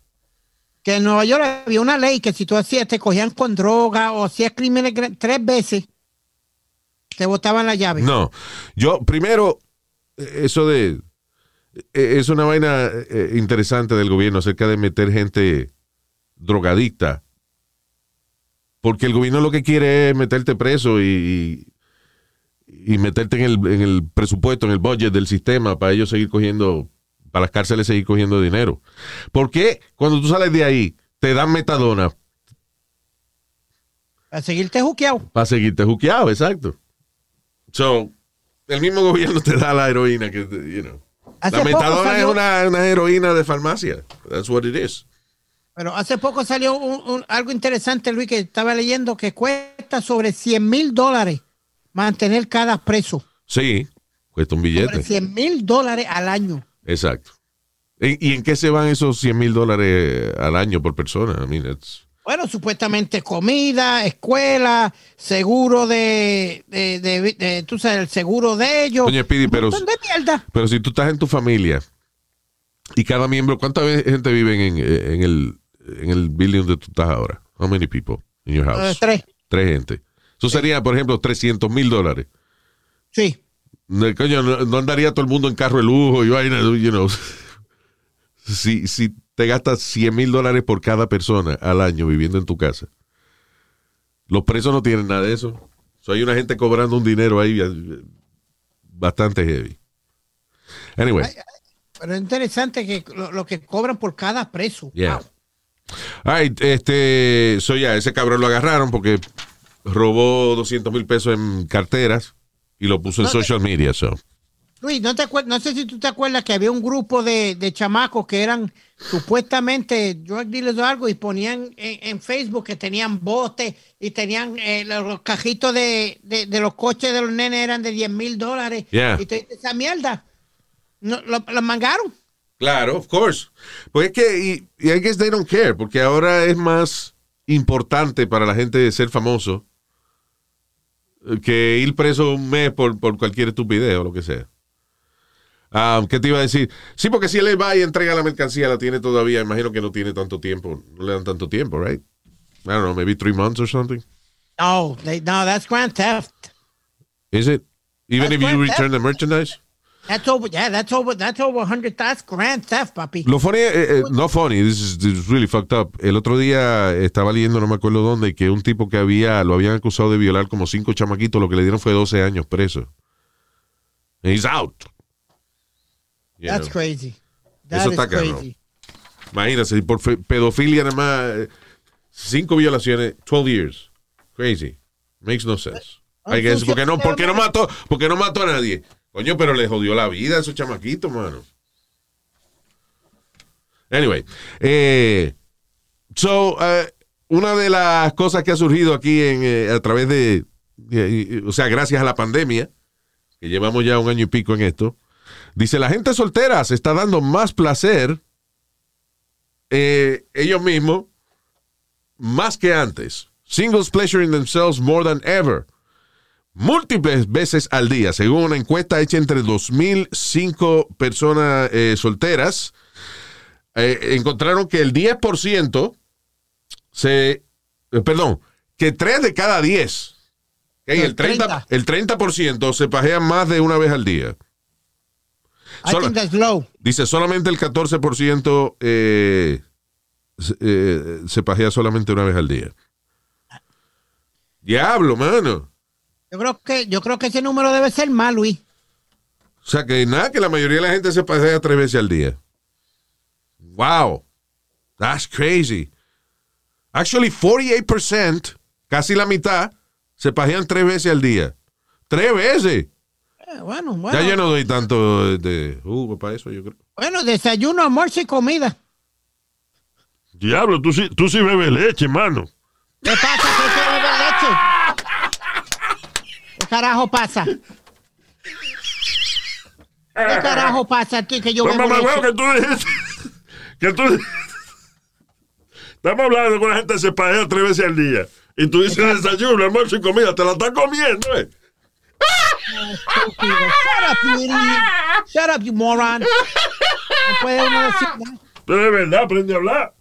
Que en Nueva York había una ley que si tú hacías, te cogían con droga o hacías crímenes tres veces, te botaban la llave. No, yo primero, eh, eso de, eh, es una vaina eh, interesante del gobierno acerca de meter gente drogadicta. Porque el gobierno lo que quiere es meterte preso y, y meterte en el, en el presupuesto, en el budget del sistema para ellos seguir cogiendo, para las cárceles seguir cogiendo dinero. ¿Por qué cuando tú sales de ahí te dan metadona Para seguirte juqueado. para seguirte juqueado? Exacto. So, el mismo gobierno te da la heroína que, you know. Hace La metadona es una, una heroína de farmacia. That's what it is. Pero hace poco salió un- un- algo interesante, Luis, que estaba leyendo que cuesta sobre 100 mil dólares mantener cada preso. Sí, cuesta un Sobre billete. 100 mil dólares al año. Exacto. ¿Y, y en qué se van esos 100 mil dólares al año por persona? I mean, it's- Bueno, supuestamente comida, escuela, seguro de, de, de- de- tú sabes, el seguro de ellos. Doña Speedy, Un pero-. Pero si tú estás en tu familia y cada miembro, ¿cuánta gente vive en, en el, en el building donde tú estás ahora? How many people in your Eh, house? tres. Tres gente. Eso sería, por ejemplo, 300 mil dólares. Sí. No, coño, no, andaría todo el mundo en carro de lujo y vaina, you know. Si, si te gastas 100 mil dólares por cada persona al año viviendo en tu casa, los presos no tienen nada de eso. So, hay una gente cobrando un dinero ahí eh, bastante heavy. Anyway, Pero es interesante que lo, lo que cobran por cada preso. yeah. Wow. All right, este, so ya, ese cabrón lo agarraron porque robó 200 mil pesos en carteras y lo puso en te- social media, so. Luis, no, te no sé si tú te acuerdas que había un grupo de, de chamacos que eran supuestamente drug dealers o algo y ponían en, en Facebook que tenían botes y tenían eh, los, cajitos de, de- de los coches de los nenes eran de 10 mil dólares. Yeah. Y dices, esa mierda, no, lo, lo mangaron. Claro, of course. Pues es que, y, y I guess they don't care, porque ahora es más importante para la gente ser famoso eh, que ir preso un mes por, por cualquier estupidez o lo que sea. Ah, ¿Qué te iba a decir? Sí, porque si él va y entrega la mercancía, la tiene todavía. Imagino que no tiene tanto tiempo. No le dan tanto tiempo, right? I don't know, maybe three months or something. No, they, no, that's grand theft. Is it? Even That's if you return theft. the merchandise? That's over, yeah, that's over, that's over 100, that's grand theft, papi. Lo funny, eh, eh, no funny, this is, this is really fucked up. El otro día estaba leyendo, no me acuerdo dónde, que un tipo que había, lo habían acusado de violar como cinco chamaquitos, lo que le dieron fue 12 años preso. And he's out. You That's know. crazy. That Eso is está crazy. Imagínate, por pedofilia nada más, cinco violaciones, 12 years. Crazy. Makes no sense. I guess, sucio, porque no, porque no no- mató, porque no mató a nadie. Coño, pero le jodió la vida a esos chamaquitos, mano. Anyway, eh, so, eh, una de las cosas que ha surgido aquí en, eh, a través de, o sea, gracias a la pandemia, que llevamos ya un año y pico en esto, dice la gente soltera se está dando más placer eh, ellos mismos más que antes. Singles pleasuring themselves more than ever. Múltiples veces al día, según una encuesta hecha entre 2005 personas eh, solteras, eh, encontraron que el 10% se, eh, perdón, que 3 de cada 10, ok, El el 30%, el 30% se pajean más de una vez al día. I Solo- think that's low. Dice solamente el 14% eh, eh, se pajea solamente una vez al día. Diablo, mano. Yo creo que, yo creo que ese número debe ser más, Luis. O sea que nada, que la mayoría de la gente se pajea tres veces al día. Wow. That's crazy. Actually, 48%, casi la mitad, se pajean tres veces al día. Tres veces. Eh, bueno, bueno. Ya yo no doy tanto de, jugo para eso, yo creo. Bueno, desayuno, almuerzo y comida. Diablo, tú sí, tú sí bebes leche, mano. ¿Qué pasa? ¿Qué se bebe leche? ¿Qué carajo pasa? ¿Qué carajo pasa aquí que yo Pues, bebo mamá, leche? huevo, que tú dijiste. Que tú. Estamos hablando con la gente que se pajea tres veces al día. Y tú dices desayuno, almuerzo y comida. Te la estás comiendo, ¿eh? Shut up, you idiot. Shut up, you moron. No puede uno decir nada. Pero de verdad, aprende a hablar.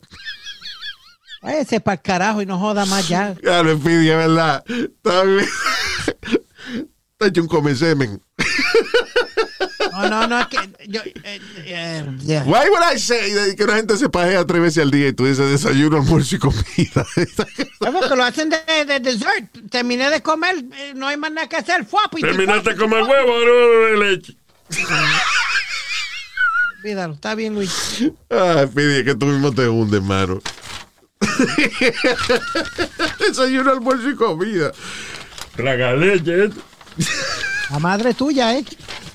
Váyase para el carajo y no joda más ya. Ya lo pidi, es verdad. Está bien. Está hecho un come semen. No, no, no, es que yo, eh, eh, yeah. Why would I say que una gente se pajea tres veces al día y tú dices desayuno, almuerzo y comida? Porque lo hacen de, de dessert. Terminé de comer, eh, no hay más nada que hacer. Fua, pues, Terminaste el fua. huevo, ahora bebe leche. Olvídalo, está bien, Luis. Ay, Pidi, es que tú mismo te hundes, mano. desayuno, almuerzo y comida. Traga leche, ¿eh? La madre tuya, ¿eh?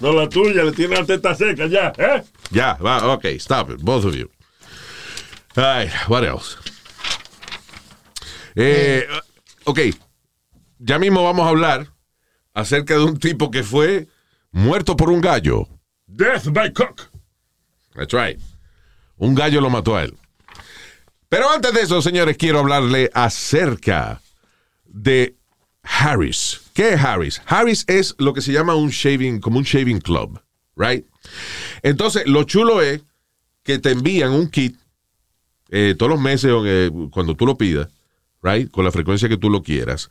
No la tuya, le tiene la teta seca ya, ¿eh? Ya, va, ok, stop it, both of you. Ay, what else? Eh, ok, ya mismo vamos a hablar acerca de un tipo que fue muerto por un gallo. Death by cock. That's right. Un gallo lo mató a él. Pero antes de eso, señores, quiero hablarle acerca de Harris. ¿Qué es Harris? Harris es lo que se llama un shaving, como un shaving club, right? Entonces, lo chulo es que te envían un kit eh, todos los meses eh, cuando tú lo pidas, right? Con la frecuencia que tú lo quieras,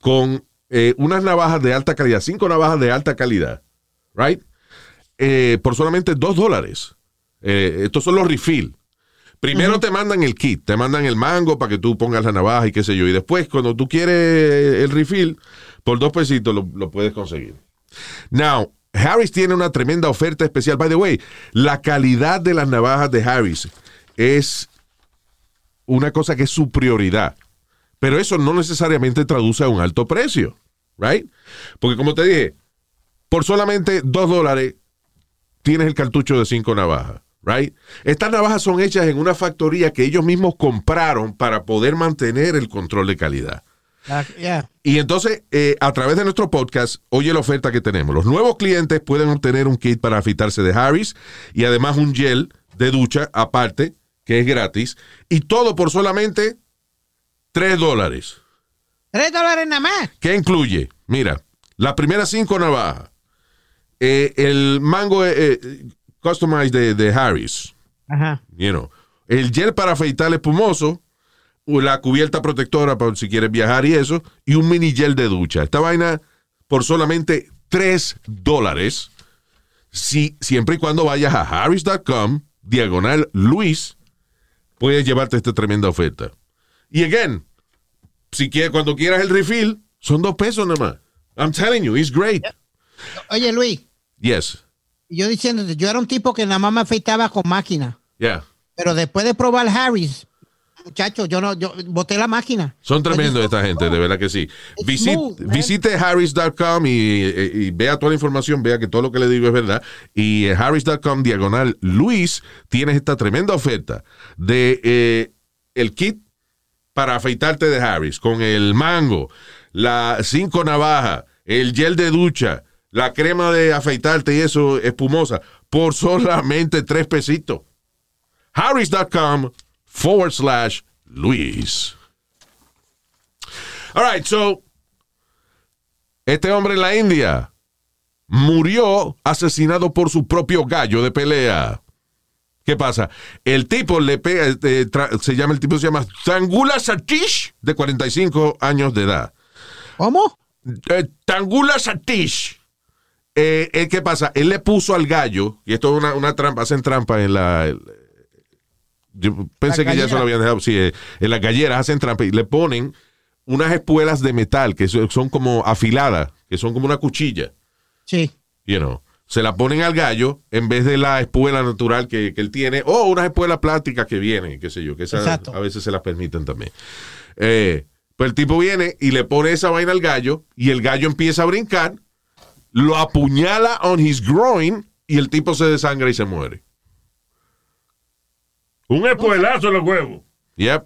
con eh, unas navajas de alta calidad, cinco navajas de alta calidad, right? Eh, por solamente dos dólares. Estos son los refill. Primero te mandan el kit, te mandan el mango para que tú pongas la navaja y qué sé yo. Y después, cuando tú quieres el refill, por dos pesitos lo, lo puedes conseguir. Now, Harris tiene una tremenda oferta especial. By the way, la calidad de las navajas de Harris es una cosa que es su prioridad. Pero eso no necesariamente traduce a un alto precio, right? Porque como te dije, por solamente dos dólares tienes el cartucho de cinco navajas, right? Estas navajas son hechas en una factoría que ellos mismos compraron para poder mantener el control de calidad. Yeah. Y entonces, eh, a través de nuestro podcast, oye la oferta que tenemos. Los nuevos clientes pueden obtener un kit para afeitarse de Harris y además un gel de ducha aparte, que es gratis. Y todo por solamente 3 dólares. Tres dólares nada más. ¿Qué incluye? Mira, las primeras cinco navajas. eh, el mango eh, customized de, de Harris. Ajá. you know. El gel para afeitar espumoso, o la cubierta protectora para si quieres viajar y eso, y un mini gel de ducha. Esta vaina por solamente 3 dólares, si, siempre y cuando vayas a harris.com, diagonal Luis, puedes llevarte esta tremenda oferta. Y again, si quieres, cuando quieras el refill, son dos pesos nada más. I'm telling you, it's great. Oye, Luis, Yes. Yo diciéndote, yo era un tipo que nada más me afeitaba con máquina. Yeah. Pero después de probar Harris, muchacho, yo no, yo boté la máquina. Son tremendos esta gente, de verdad que sí. Visit- smooth, visite harris.com y, y- y vea toda la información, vea que todo lo que le digo es verdad. Y en harris.com diagonal Luis tienes esta tremenda oferta de eh, el kit para afeitarte de Harris con el mango, la cinco navaja, el gel de ducha, la crema de afeitarte y eso espumosa por solamente tres pesitos. Harris.com forward slash Luis. All right, so este hombre en la India murió asesinado por su propio gallo de pelea. ¿Qué pasa? El tipo le pega, eh, tra- se llama, el tipo se llama Tangula Satish, de 45 años de edad. ¿Cómo? Eh, Tangula Satish. Eh, eh, ¿Qué pasa? Él le puso al gallo, y esto es una, una trampa, hacen trampa en la. el- yo pensé La que ya eso lo habían dejado. Sí, eh, en las galleras hacen trampa y le ponen unas espuelas de metal que so- son como afiladas, que son como una cuchilla. Sí. You know. Se la ponen al gallo en vez de la espuela natural que, que él tiene, o unas espuelas plásticas que vienen, qué sé yo, que esas a veces se las permiten también. Eh, pues el tipo viene y le pone esa vaina al gallo y el gallo empieza a brincar, lo apuñala on his groin y el tipo se desangra y se muere. Un espuelazo en los huevos. Yep.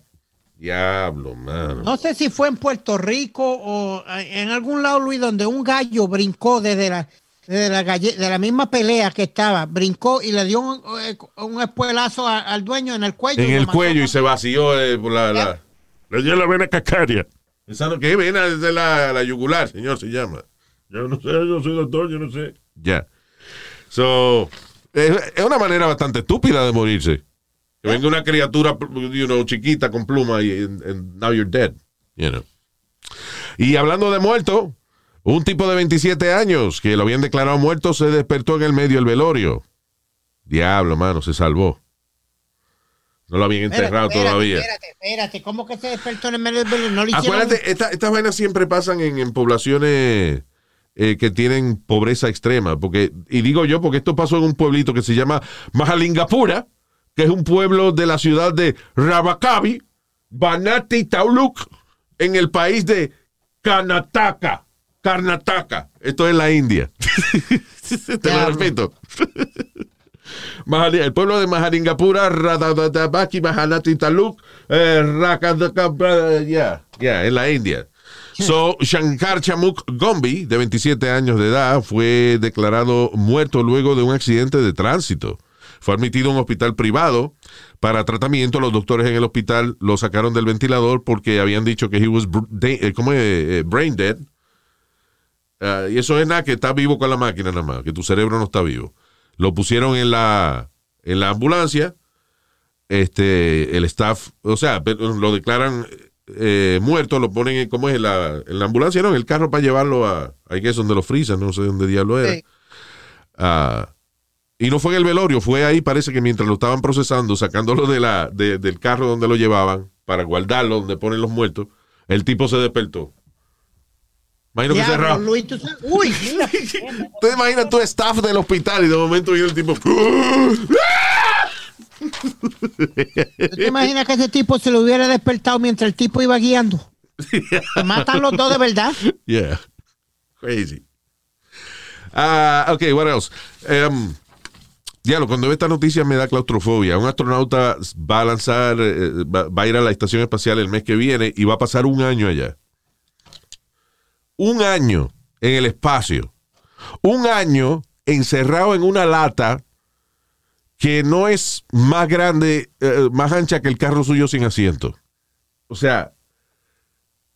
Diablo, mano. No sé si fue en Puerto Rico o en algún lado, Luis, donde un gallo brincó desde la, desde la, galle- de la misma pelea que estaba, brincó y le dio un, eh, un espuelazo a- al dueño en el cuello. En el cuello y se vació eh, por la, la- Le dio la vena cacaria. ¿Esa no qué? Vena desde la, la yugular, señor, se llama. Yo no sé, yo soy doctor, yo no sé. Ya. So, es, es una manera bastante estúpida de morirse. Que venga una criatura, you know, chiquita con pluma y and- and now you're dead, you know. Y hablando de muerto, Un tipo de 27 años que lo habían declarado muerto se despertó en el medio del velorio. Diablo, mano, se salvó. No lo habían enterrado Espérate, todavía. Espérate, espérate, ¿cómo que se despertó en el medio del velorio? No le. Acuérdate, esta- estas vainas siempre pasan en, en poblaciones eh, que tienen pobreza extrema. Porque, y digo yo, porque esto pasó en un pueblito que se llama Mahalingapura, que es un pueblo de la ciudad de Rabakabi, Banati Tauluk, en el país de Karnataka. Karnataka. Esto es la India. Te lo repito. El pueblo de Maharingapura, Radadabaki, Mahanati Taluk, eh, ya, ya, en la India. So, Shankar Chamuk Gombi, de 27 años de edad, fue declarado muerto luego de un accidente de tránsito. Fue admitido a un hospital privado para tratamiento. Los doctores en el hospital lo sacaron del ventilador porque habían dicho que he was eh, ¿cómo es? Eh, brain dead. Ah, y eso es nada que está vivo con la máquina nada más, que tu cerebro no está vivo. Lo pusieron en la, en la ambulancia. Este, el staff, o sea, lo declaran eh, muerto, lo ponen en, ¿cómo es? En la, en la ambulancia, no, en el carro para llevarlo a, ahí que es donde lo frisan, no sé dónde diablo era. Sí. Ah, y no fue en el velorio, fue ahí, parece que mientras lo estaban procesando, sacándolo de la, de- del carro donde lo llevaban, para guardarlo donde ponen los muertos, el tipo se despertó. Imagino que cerrado. Luis, tú sabes- Uy. ¿Te imaginas tu staff del hospital y de momento viene el tipo. ¿Tú te imaginas que ese tipo se lo hubiera despertado mientras el tipo iba guiando? Se matan los dos de verdad. Yeah. Crazy. Ah, ok, what else? Um, diablo, cuando veo esta noticia me da claustrofobia. Un astronauta va a lanzar, eh, va a ir a la estación espacial el mes que viene y va a pasar un año allá. Un año en el espacio. Un año encerrado en una lata que no es más grande, eh, más ancha que el carro suyo sin asiento. O sea,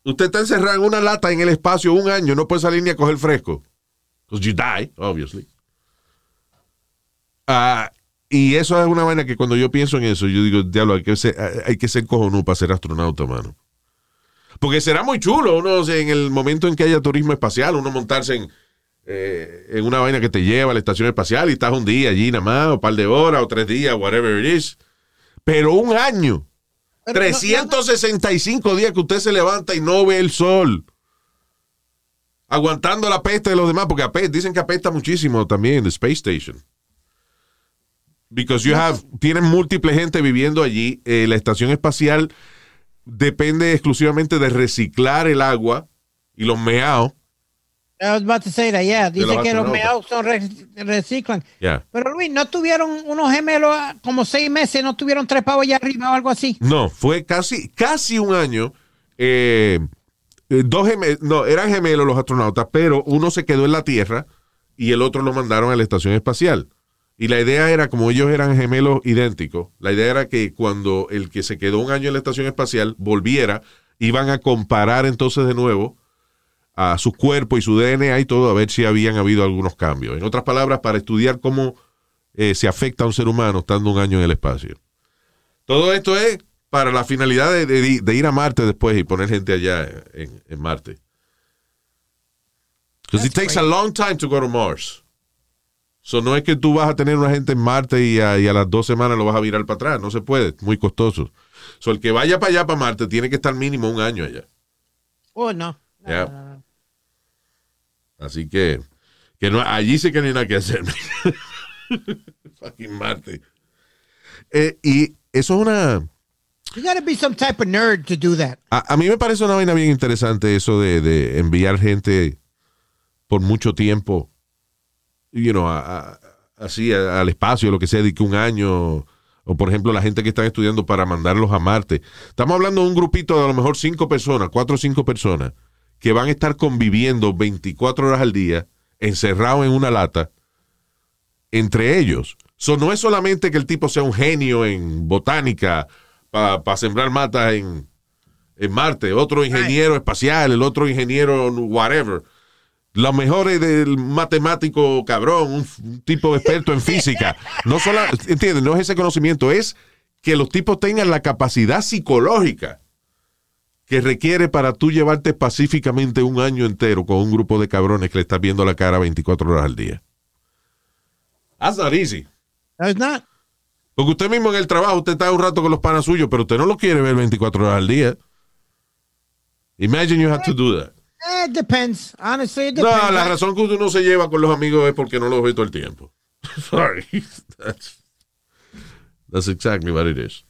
usted está encerrado en una lata en el espacio un año, no puede salir ni a coger fresco. Because you die, obviously. Ah, y eso es una vaina que cuando yo pienso en eso, yo digo, diablo, hay que ser, hay que ser cojonú para ser astronauta, mano. Porque será muy chulo, uno, en el momento en que haya turismo espacial, uno montarse en, eh, en una vaina que te lleva a la estación espacial y estás un día allí nada más, o un par de horas, o tres días, whatever it is. Pero un año, Pero no- 365 días que usted se levanta y no ve el sol. Aguantando la peste de los demás, porque dicen que apesta muchísimo también the Space Station. Because you have, tienen múltiple gente viviendo allí. Eh, la estación espacial depende exclusivamente de reciclar el agua y los meados. I was about to say that, yeah. Dice que los meados son re- reciclan. Yeah. Pero Luis, ¿no tuvieron unos gemelos como seis meses? ¿No tuvieron tres pavos allá arriba o algo así? No, fue casi, casi un año. eh, eh, dos gemelos, no, eran gemelos los astronautas, pero uno se quedó en la Tierra y el otro lo mandaron a la estación espacial. Y la idea era, como ellos eran gemelos idénticos, la idea era que cuando el que se quedó un año en la estación espacial volviera, iban a comparar entonces de nuevo a su cuerpo y su DNA y todo, a ver si habían habido algunos cambios. En otras palabras, para estudiar cómo eh, se afecta a un ser humano estando un año en el espacio. Todo esto es para la finalidad de, de- de ir a Marte después y poner gente allá en, en Marte. Because it takes a long time to go to Mars. So no es que tú vas a tener una gente en Marte y a, y a las dos semanas lo vas a virar para atrás. No se puede, muy costoso. So el que vaya para allá, para Marte, tiene que estar mínimo un año allá. Oh, no. No, Yeah. no, no. Así que, que no, allí sí que no hay nada que hacer. Fucking Marte. Eh, y eso es una... You gotta be some type of nerd to do that. A, a mí me parece una vaina bien interesante eso de, de enviar gente por mucho tiempo, you know, a- a- así al espacio, lo que sea, de que un año, o por ejemplo la gente que están estudiando para mandarlos a Marte. Estamos hablando de un grupito de a lo mejor cinco personas, cuatro o cinco personas, que van a estar conviviendo 24 horas al día, encerrados en una lata, entre ellos. So, no es solamente que el tipo sea un genio en botánica para sembrar matas en, en Marte, otro ingeniero espacial, el otro ingeniero whatever. Los mejores del matemático cabrón, un, un tipo experto en física. No solo, ¿entiendes? No es ese conocimiento, es que los tipos tengan la capacidad psicológica que requiere para tú llevarte pacíficamente un año entero con un grupo de cabrones que le estás viendo la cara 24 horas al día. That's not easy. No, it's not. Porque usted mismo en el trabajo, usted está un rato con los panas suyos, pero usted no lo quiere ver 24 horas al día. Imagine you have to do that. It depends. Honestly, it No, depends. la razón que uno se lleva con los amigos es porque no los ve todo el tiempo. Sorry. That's, that's exactly what it is.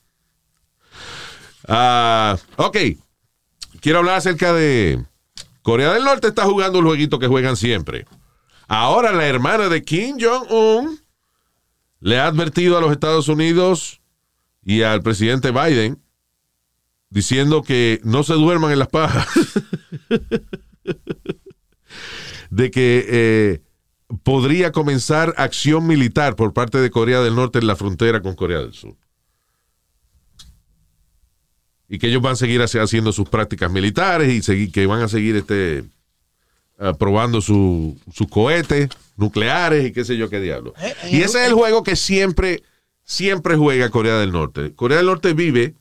Ah, ok. Quiero hablar acerca de Corea del Norte está jugando el jueguito que juegan siempre. Ahora la hermana de Kim Jong-un le ha advertido a los Estados Unidos y al presidente Biden diciendo que no se duerman en las pajas. de que eh, podría comenzar acción militar por parte de Corea del Norte en la frontera con Corea del Sur. Y que ellos van a seguir haci- haciendo sus prácticas militares y seguir, que van a seguir este, ah, probando su- sus cohetes nucleares y qué sé yo qué diablo. Eh, eh, y ese es el juego que siempre, siempre juega Corea del Norte. Corea del Norte vive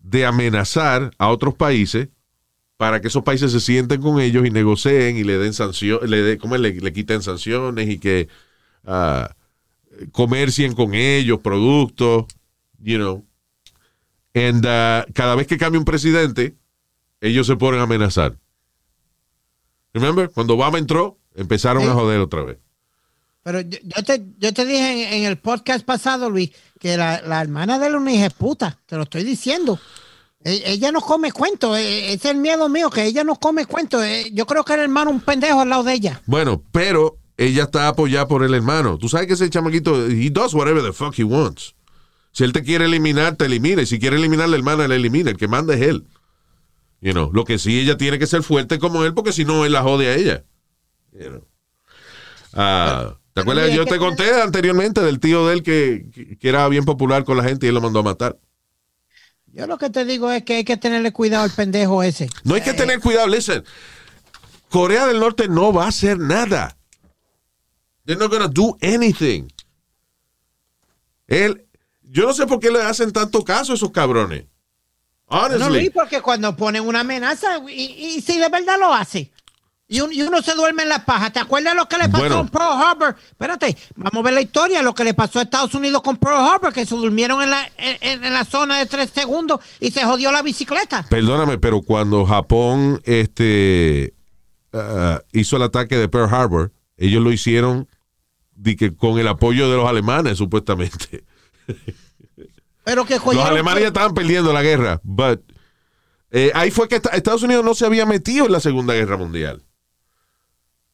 de amenazar a otros países para que esos países se sienten con ellos y negocien y le den sanciones, le, de- ¿cómo es? le, le quiten sanciones y que ah, comercien con ellos productos, you know. And, ah, cada vez que cambia un presidente, ellos se ponen a amenazar. Remember? Cuando Obama entró, empezaron Sí. a joder otra vez. Pero yo, yo te, yo te dije en, en el podcast pasado, Luis, que la, la hermana de él es una hija de puta. Te lo estoy diciendo. E- Ella no come cuento. e- Ese es el miedo mío, que ella no come cuento. E- Yo creo que el hermano un pendejo al lado de ella. Bueno, pero ella está apoyada por el hermano. Tú sabes que ese chamaquito, he does whatever the fuck he wants. Si él te quiere eliminar, te elimina. Y si quiere eliminar la hermana, la elimina. El que manda es él. You know, lo que sí, ella tiene que ser fuerte como él, porque si no, él la jode a ella. You know. Ah, ¿Te acuerdas? Yo te conté anteriormente del tío de él que, que- que era bien popular con la gente y él lo mandó a matar. Yo lo que te digo es que hay que tenerle cuidado al pendejo ese. No hay que tener cuidado, listen. Corea del Norte no va a hacer nada. They're not gonna do anything. Él, yo no sé por qué le hacen tanto caso a esos cabrones. No, Honestly. Luis, porque cuando ponen una amenaza, y, y si de verdad lo hace. Y, un- y uno se duerme en la paja. ¿Te acuerdas lo que le pasó Bueno. en Pearl Harbor? Espérate, vamos a ver la historia, lo que le pasó a Estados Unidos con Pearl Harbor, que se durmieron en la, en, en la zona de tres segundos y se jodió la bicicleta. Perdóname, pero cuando Japón este, ah, hizo el ataque de Pearl Harbor, ellos lo hicieron di que con el apoyo de los alemanes, supuestamente. Pero que Los alemanes ya estaban perdiendo la guerra. But, eh, ahí fue que esta- Estados Unidos no se había metido en la Segunda Guerra Mundial.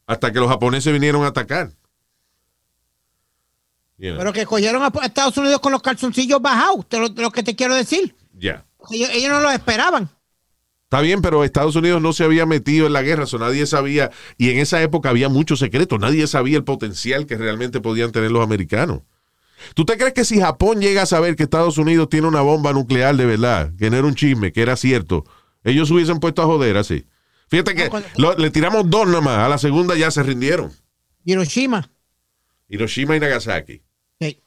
Hasta que los japoneses vinieron a atacar. You know, Pero que cogieron a Estados Unidos con los calzoncillos bajados, te lo, lo que te quiero decir. ya. Ellos, ellos no lo esperaban. Está bien, pero Estados Unidos no se había metido en la guerra, so nadie sabía, y en esa época había muchos secretos, nadie sabía el potencial que realmente podían tener los americanos. ¿Tú te crees que si Japón llega a saber que Estados Unidos tiene una bomba nuclear de verdad, que no era un chisme, que era cierto, ellos se hubiesen puesto a joder así? Fíjate que No, cuando- lo- le tiramos dos nomás, a la segunda ya se rindieron. Hiroshima. Hiroshima y Nagasaki. Sí.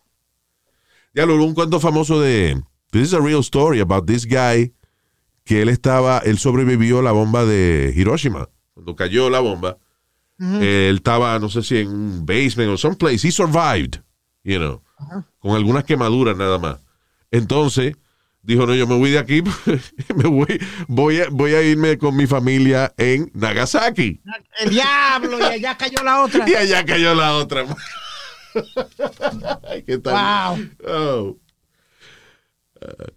Ya lo un cuento famoso de. This is a real story about this guy. Que él estaba. Él sobrevivió a la bomba de Hiroshima. Cuando cayó la bomba. Él estaba, no sé si en un basement o someplace. He survived. You know. Con algunas quemaduras nada más. Entonces. Dijo, no, yo me voy de aquí. me voy, voy, a, voy a irme con mi familia en Nagasaki. El diablo, y allá cayó la otra. Y allá cayó la otra. ¿Qué tal? Wow. Oh.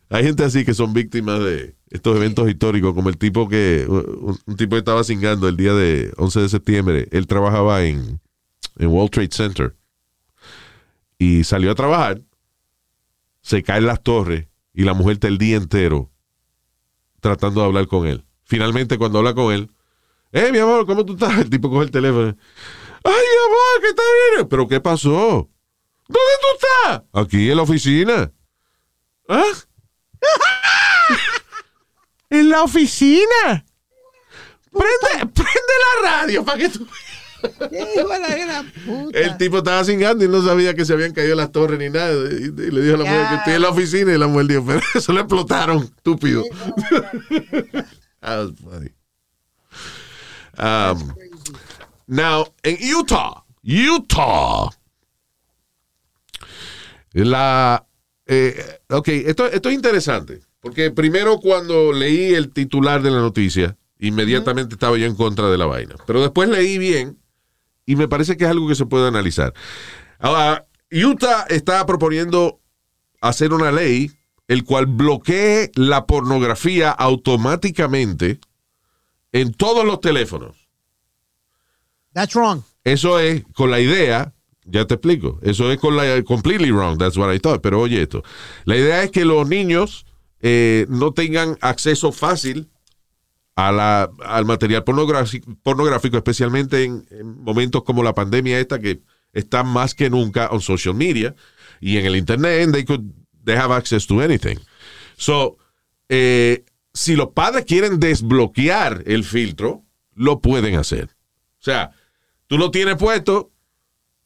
Hay gente así que son víctimas de estos eventos históricos, como el tipo que, un, un tipo que estaba cingando el día de 11 de septiembre. Él trabajaba en, en World Trade Center y salió a trabajar. Se caen las torres y la mujer está el día entero tratando de hablar con él. Finalmente, cuando habla con él, eh, mi amor, ¿cómo tú estás? El tipo coge el teléfono. Ay, mi amor, ¿qué está bien? ¿Pero qué pasó? ¿Dónde tú estás? Aquí en la oficina. ¿Ah? en la oficina. Prende, prende la radio para que tú. Hijo de la gran puta. El tipo estaba cingando y no sabía que se habían caído las torres ni nada. Y, y le dijo a la mujer que estoy en la oficina y la mujer dijo, pero eso le explotaron, estúpido. That was funny. Um, now, en Utah, Utah, la... eh, ok, esto, esto es interesante, porque primero cuando leí el titular de la noticia, inmediatamente estaba yo en contra de la vaina, pero después leí bien y me parece que es algo que se puede analizar. Ahora, Utah está proponiendo hacer una ley el cual bloquee la pornografía automáticamente en todos los teléfonos. That's wrong. Eso es con la idea, ya te explico, eso es con la completely wrong, that's what I thought, pero oye esto, la idea es que los niños eh, no tengan acceso fácil a al material pornográfico, pornográfico especialmente en, en momentos como la pandemia esta que está más que nunca en social media y en el internet, they could they have access to anything. So, eh, si los padres quieren desbloquear el filtro, lo pueden hacer. O sea, tú lo tienes puesto,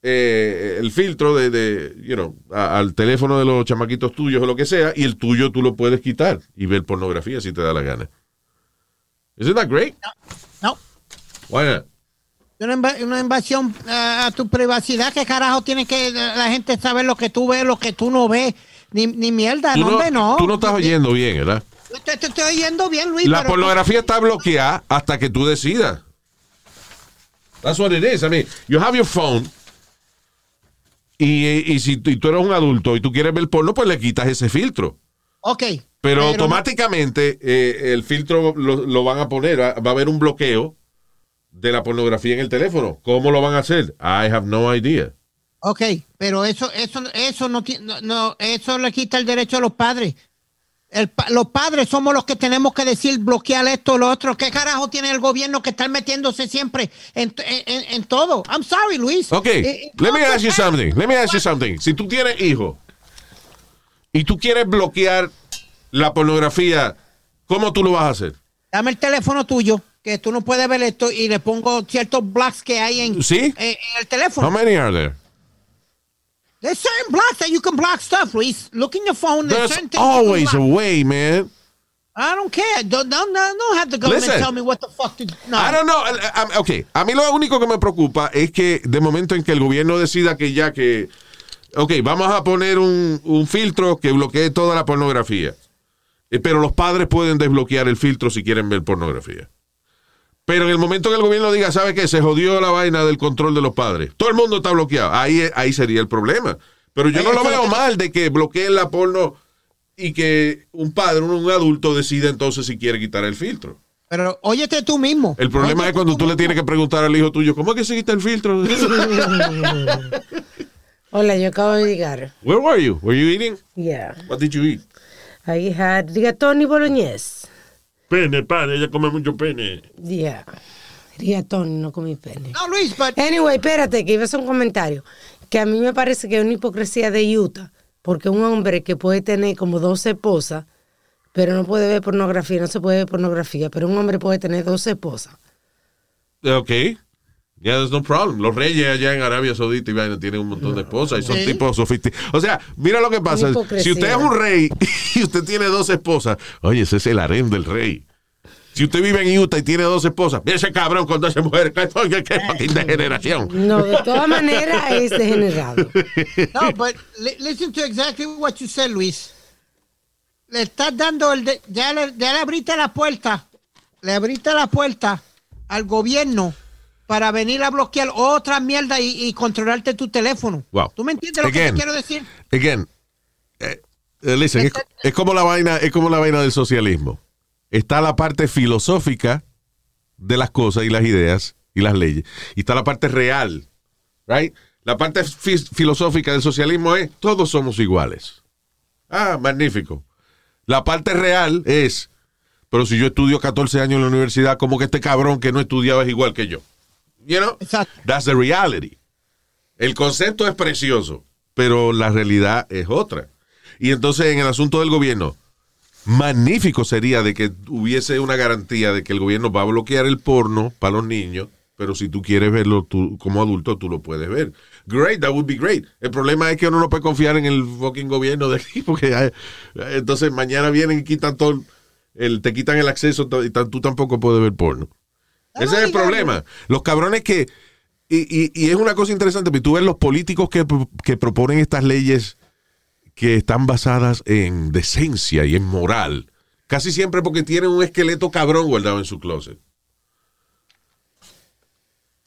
eh, el filtro de, de, you al teléfono de los chamaquitos tuyos o lo que sea, y el tuyo tú lo puedes quitar y ver pornografía si te da la gana. Isn't that great? No. Why not? Una, inva- una invasión a tu privacidad. ¿Qué carajo tiene que la gente saber lo que tú ves, lo que tú no ves? Ni, ni mierda, no, no, hombre, no. tú no estás oyendo bien, ¿verdad? Te, te estoy oyendo bien, Luis. La pornografía está bloqueada hasta que tú decidas. That's what it is. I mean, you have your phone. Y, y si y tú eres un adulto y tú quieres ver porno, pues le quitas ese filtro. Ok. Pero, automáticamente eh, el filtro lo, lo van a poner. Va va a haber un bloqueo de la pornografía en el teléfono. ¿Cómo lo van a hacer? I have no idea. Ok, pero eso, eso, eso no, no, no, eso le quita el derecho a los padres. El los padres somos los que tenemos que decir bloquear esto o lo otro. ¿Qué carajo tiene el gobierno que está metiéndose siempre en, en- en- todo? I'm sorry, Luis. Ok, Eh, eh, let me ask you something. Let me ask you something. Si tú tienes hijos y tú quieres bloquear la pornografía, ¿cómo tú lo vas a hacer? Dame el teléfono tuyo, que tú no puedes ver esto, y le pongo ciertos blocks que hay en, ¿Sí? en- en el teléfono. How many are there? There's certain blocks that you can block stuff, Luis. Look in your phone. There's There's always a way, man. I don't care. Don't, don't, don't have the government Listen. tell me what the fuck to do. No. I don't know. I- I- Ok, a mí lo único que me preocupa es que de momento en que el gobierno decida que ya que, ok, vamos a poner un, un filtro que bloquee toda la pornografía. Eh, Pero los padres pueden desbloquear el filtro si quieren ver pornografía. Pero en el momento que el gobierno diga, ¿sabe qué? Se jodió la vaina del control de los padres. Todo el mundo está bloqueado. Ahí, ahí sería el problema. Pero yo Ahí no lo veo que- mal de que bloqueen la porno y que un padre, un, un adulto decida entonces si quiere quitar el filtro. Pero óyete tú mismo. El problema Óyete es cuando tú le tienes que preguntar al hijo tuyo, ¿cómo es que se quita el filtro? Hola, yo acabo de llegar. Where were you? Were you eating? Yeah. What did you eat? I had rigatón y boloñés. Pene, padre, ella come mucho pene. Yeah. Rigatón, no comí pene. No, Luis, but Anyway, espérate, que iba a hacer un comentario. Que a mí me parece que es una hipocresía de Utah. Porque un hombre que puede tener como 12 esposas, pero no puede ver pornografía, no se puede ver pornografía, pero un hombre puede tener 12 esposas. Ok. Yeah, there's no problem. Los reyes allá en Arabia Saudita y vaina tienen un montón de esposas y son Sí. tipos sofisticados. O sea, mira lo que pasa. Si usted es un rey y usted tiene dos esposas, oye, ese es el harem del rey. Si usted vive en Utah y tiene dos esposas, mira ese cabrón con dos mujeres, qué, qué, qué fucking degeneración. No, de todas maneras es degenerado. no, but li- listen to exactly what you said, Luis. Le estás dando el de- ya le, ya le abriste la puerta, le abriste la puerta al gobierno para venir a bloquear otra mierda y, y controlarte tu teléfono. Wow. ¿Tú me entiendes lo que te quiero decir? Again, eh, eh, listen, es, es como la vaina, es como la vaina del socialismo. Está la parte filosófica de las cosas y las ideas y las leyes. Y está la parte real. Right? La parte fi- filosófica del socialismo es todos somos iguales. Ah, magnífico. La parte real es, pero si yo estudio 14 años en la universidad, como que este cabrón que no estudiaba es igual que yo. You know? Exacto. That's the reality. El concepto es precioso, pero la realidad es otra. Y entonces en el asunto del gobierno, magnífico sería de que hubiese una garantía de que el gobierno va a bloquear el porno para los niños pero si tú quieres verlo tú, como adulto, tú lo puedes ver. Great, that would be great. El problema es que uno no puede confiar en el fucking gobierno de aquí, porque entonces mañana vienen y quitan todo, el, te quitan el acceso y tú tampoco puedes ver porno. Ese es el problema. Los cabrones que... Y, y- y es una cosa interesante, porque tú ves los políticos que, que proponen estas leyes que están basadas en decencia y en moral. Casi siempre porque tienen un esqueleto cabrón guardado en su closet.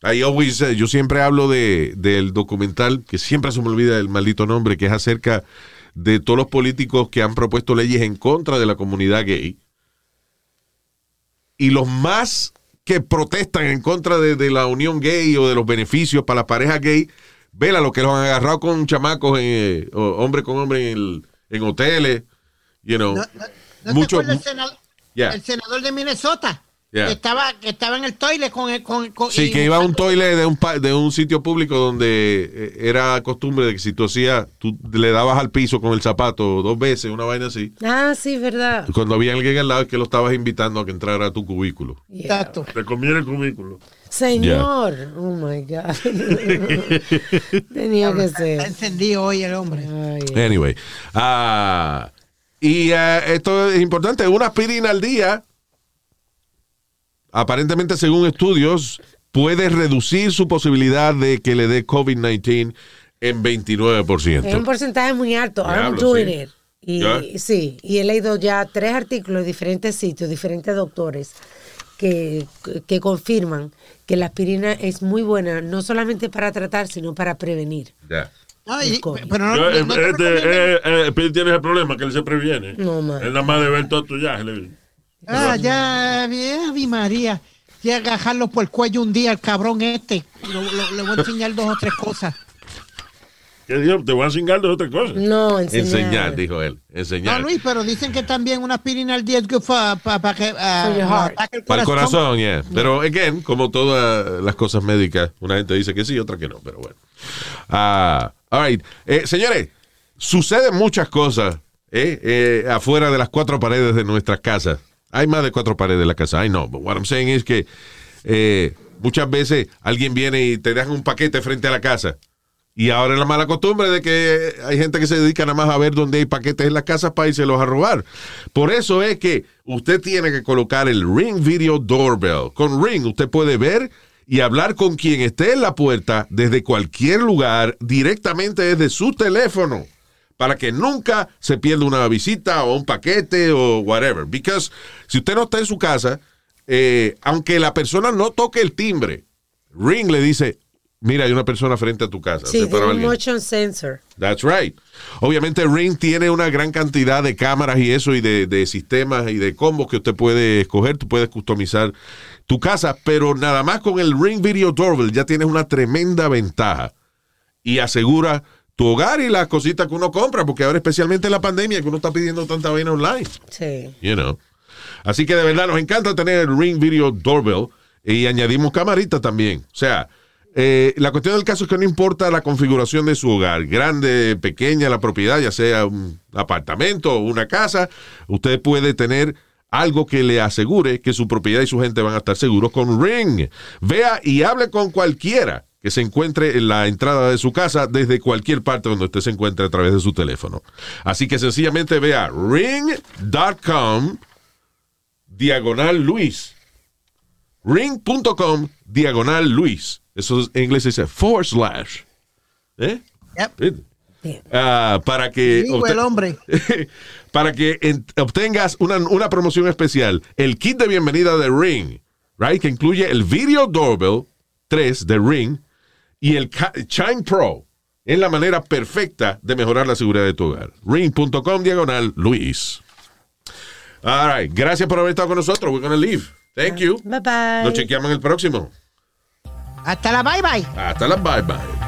I always, yo siempre hablo de, del documental, que siempre se me olvida el maldito nombre, que es acerca de todos los políticos que han propuesto leyes en contra de la comunidad gay. Y los más que protestan en contra de, de la unión gay o de los beneficios para las parejas gay, vela lo que los han agarrado con chamacos, en, o hombre con hombre en, el- en hoteles, you know. ¿No, no, no Mucho- te acuerdas el, senador, Yeah. el senador de Minnesota? Yeah. Que, estaba, que estaba en el toilet con... el- con, con Sí, que iba a un toilet de un, pa- de un sitio público donde eh, era costumbre de que si tú hacías, tú le dabas al piso con el zapato dos veces, una vaina así. Ah, sí, verdad. Cuando había alguien al lado es que lo estabas invitando a que entrara a tu cubículo. Exacto. Te conviene el cubículo. Señor. Oh my God. Tenía que Está ser. encendido hoy el hombre. Ay, Anyway. ah, y eh, esto es importante, una aspirina al día, aparentemente según estudios, puede reducir su posibilidad de que le dé COVID-19 en 29%. Es un porcentaje muy alto. I'm doing sí. it. Y sí, y he leído ya tres artículos de diferentes sitios, diferentes doctores que, que confirman que la aspirina es muy buena, no solamente para tratar, sino para prevenir. Ya. No, y- El COVID. pero no, Yo, no- eh, no te este, eh, eh, Speedy tiene ese problema que él se previene. No, man. Él nada más de ver todo tu ya. Ah, ya, bien, Ave María. Voy a agarrarlo por el cuello un día al cabrón este. Lo- lo- le voy a enseñar dos o tres cosas. ¿Qué dijo? Te voy a cingar de otra cosa. No, enseñar. Enseñar, dijo él. No, Enseñar. Luis, pero dicen que también una aspirina al día es good para que ah, For your heart. ataque el Para el corazón, yeah. Pero, again, como todas las cosas médicas, una gente dice que sí, otra que no, pero bueno. Ah, all right. Eh, señores, suceden muchas cosas eh, eh, afuera de las cuatro paredes de nuestras casas. Hay más de cuatro paredes de la casa, I know, but what I'm saying is que eh, muchas veces alguien viene y te dejan un paquete frente a la casa. Y ahora es la mala costumbre de que hay gente que se dedica nada más a ver dónde hay paquetes en las casas para irse los a robar. Por eso es que usted tiene que colocar el Ring Video Doorbell. Con Ring usted puede ver y hablar con quien esté en la puerta desde cualquier lugar directamente desde su teléfono para que nunca se pierda una visita o un paquete o whatever. Because si usted no está en su casa, eh, aunque la persona no toque el timbre, Ring le dice, mira, hay una persona frente a tu casa. Sí, un motion sensor. That's right. Obviamente Ring tiene una gran cantidad de cámaras y eso y de, de sistemas y de combos que usted puede escoger. Tú puedes customizar tu casa, pero nada más con el Ring Video Doorbell ya tienes una tremenda ventaja y asegura tu hogar y las cositas que uno compra, porque ahora especialmente en la pandemia que uno está pidiendo tanta vaina online. Sí. You know. Así que de verdad nos encanta tener el Ring Video Doorbell y añadimos camarita también. O sea, eh, la cuestión del caso es que no importa la configuración de su hogar, grande, pequeña la propiedad, ya sea un apartamento o una casa, usted puede tener algo que le asegure que su propiedad y su gente van a estar seguros con Ring. Vea y hable con cualquiera que se encuentre en la entrada de su casa desde cualquier parte donde usted se encuentre a través de su teléfono. Así que sencillamente vea ring.com diagonal Luis. Ring.com diagonal Luis. Eso es- en inglés se dice forward slash. ¿Eh? Yep. Ah, para que el hombre. para que en- obtengas una, una promoción especial, el kit de bienvenida de Ring, right, que incluye el Video Doorbell 3 de Ring y el Chime Pro. Es la manera perfecta de mejorar la seguridad de tu hogar. Ring.com diagonal Luis. All right. Gracias por haber estado con nosotros. We're gonna leave. Thank you. Bye bye. Nos chequeamos en el próximo. Hasta la bye bye. Hasta la bye bye.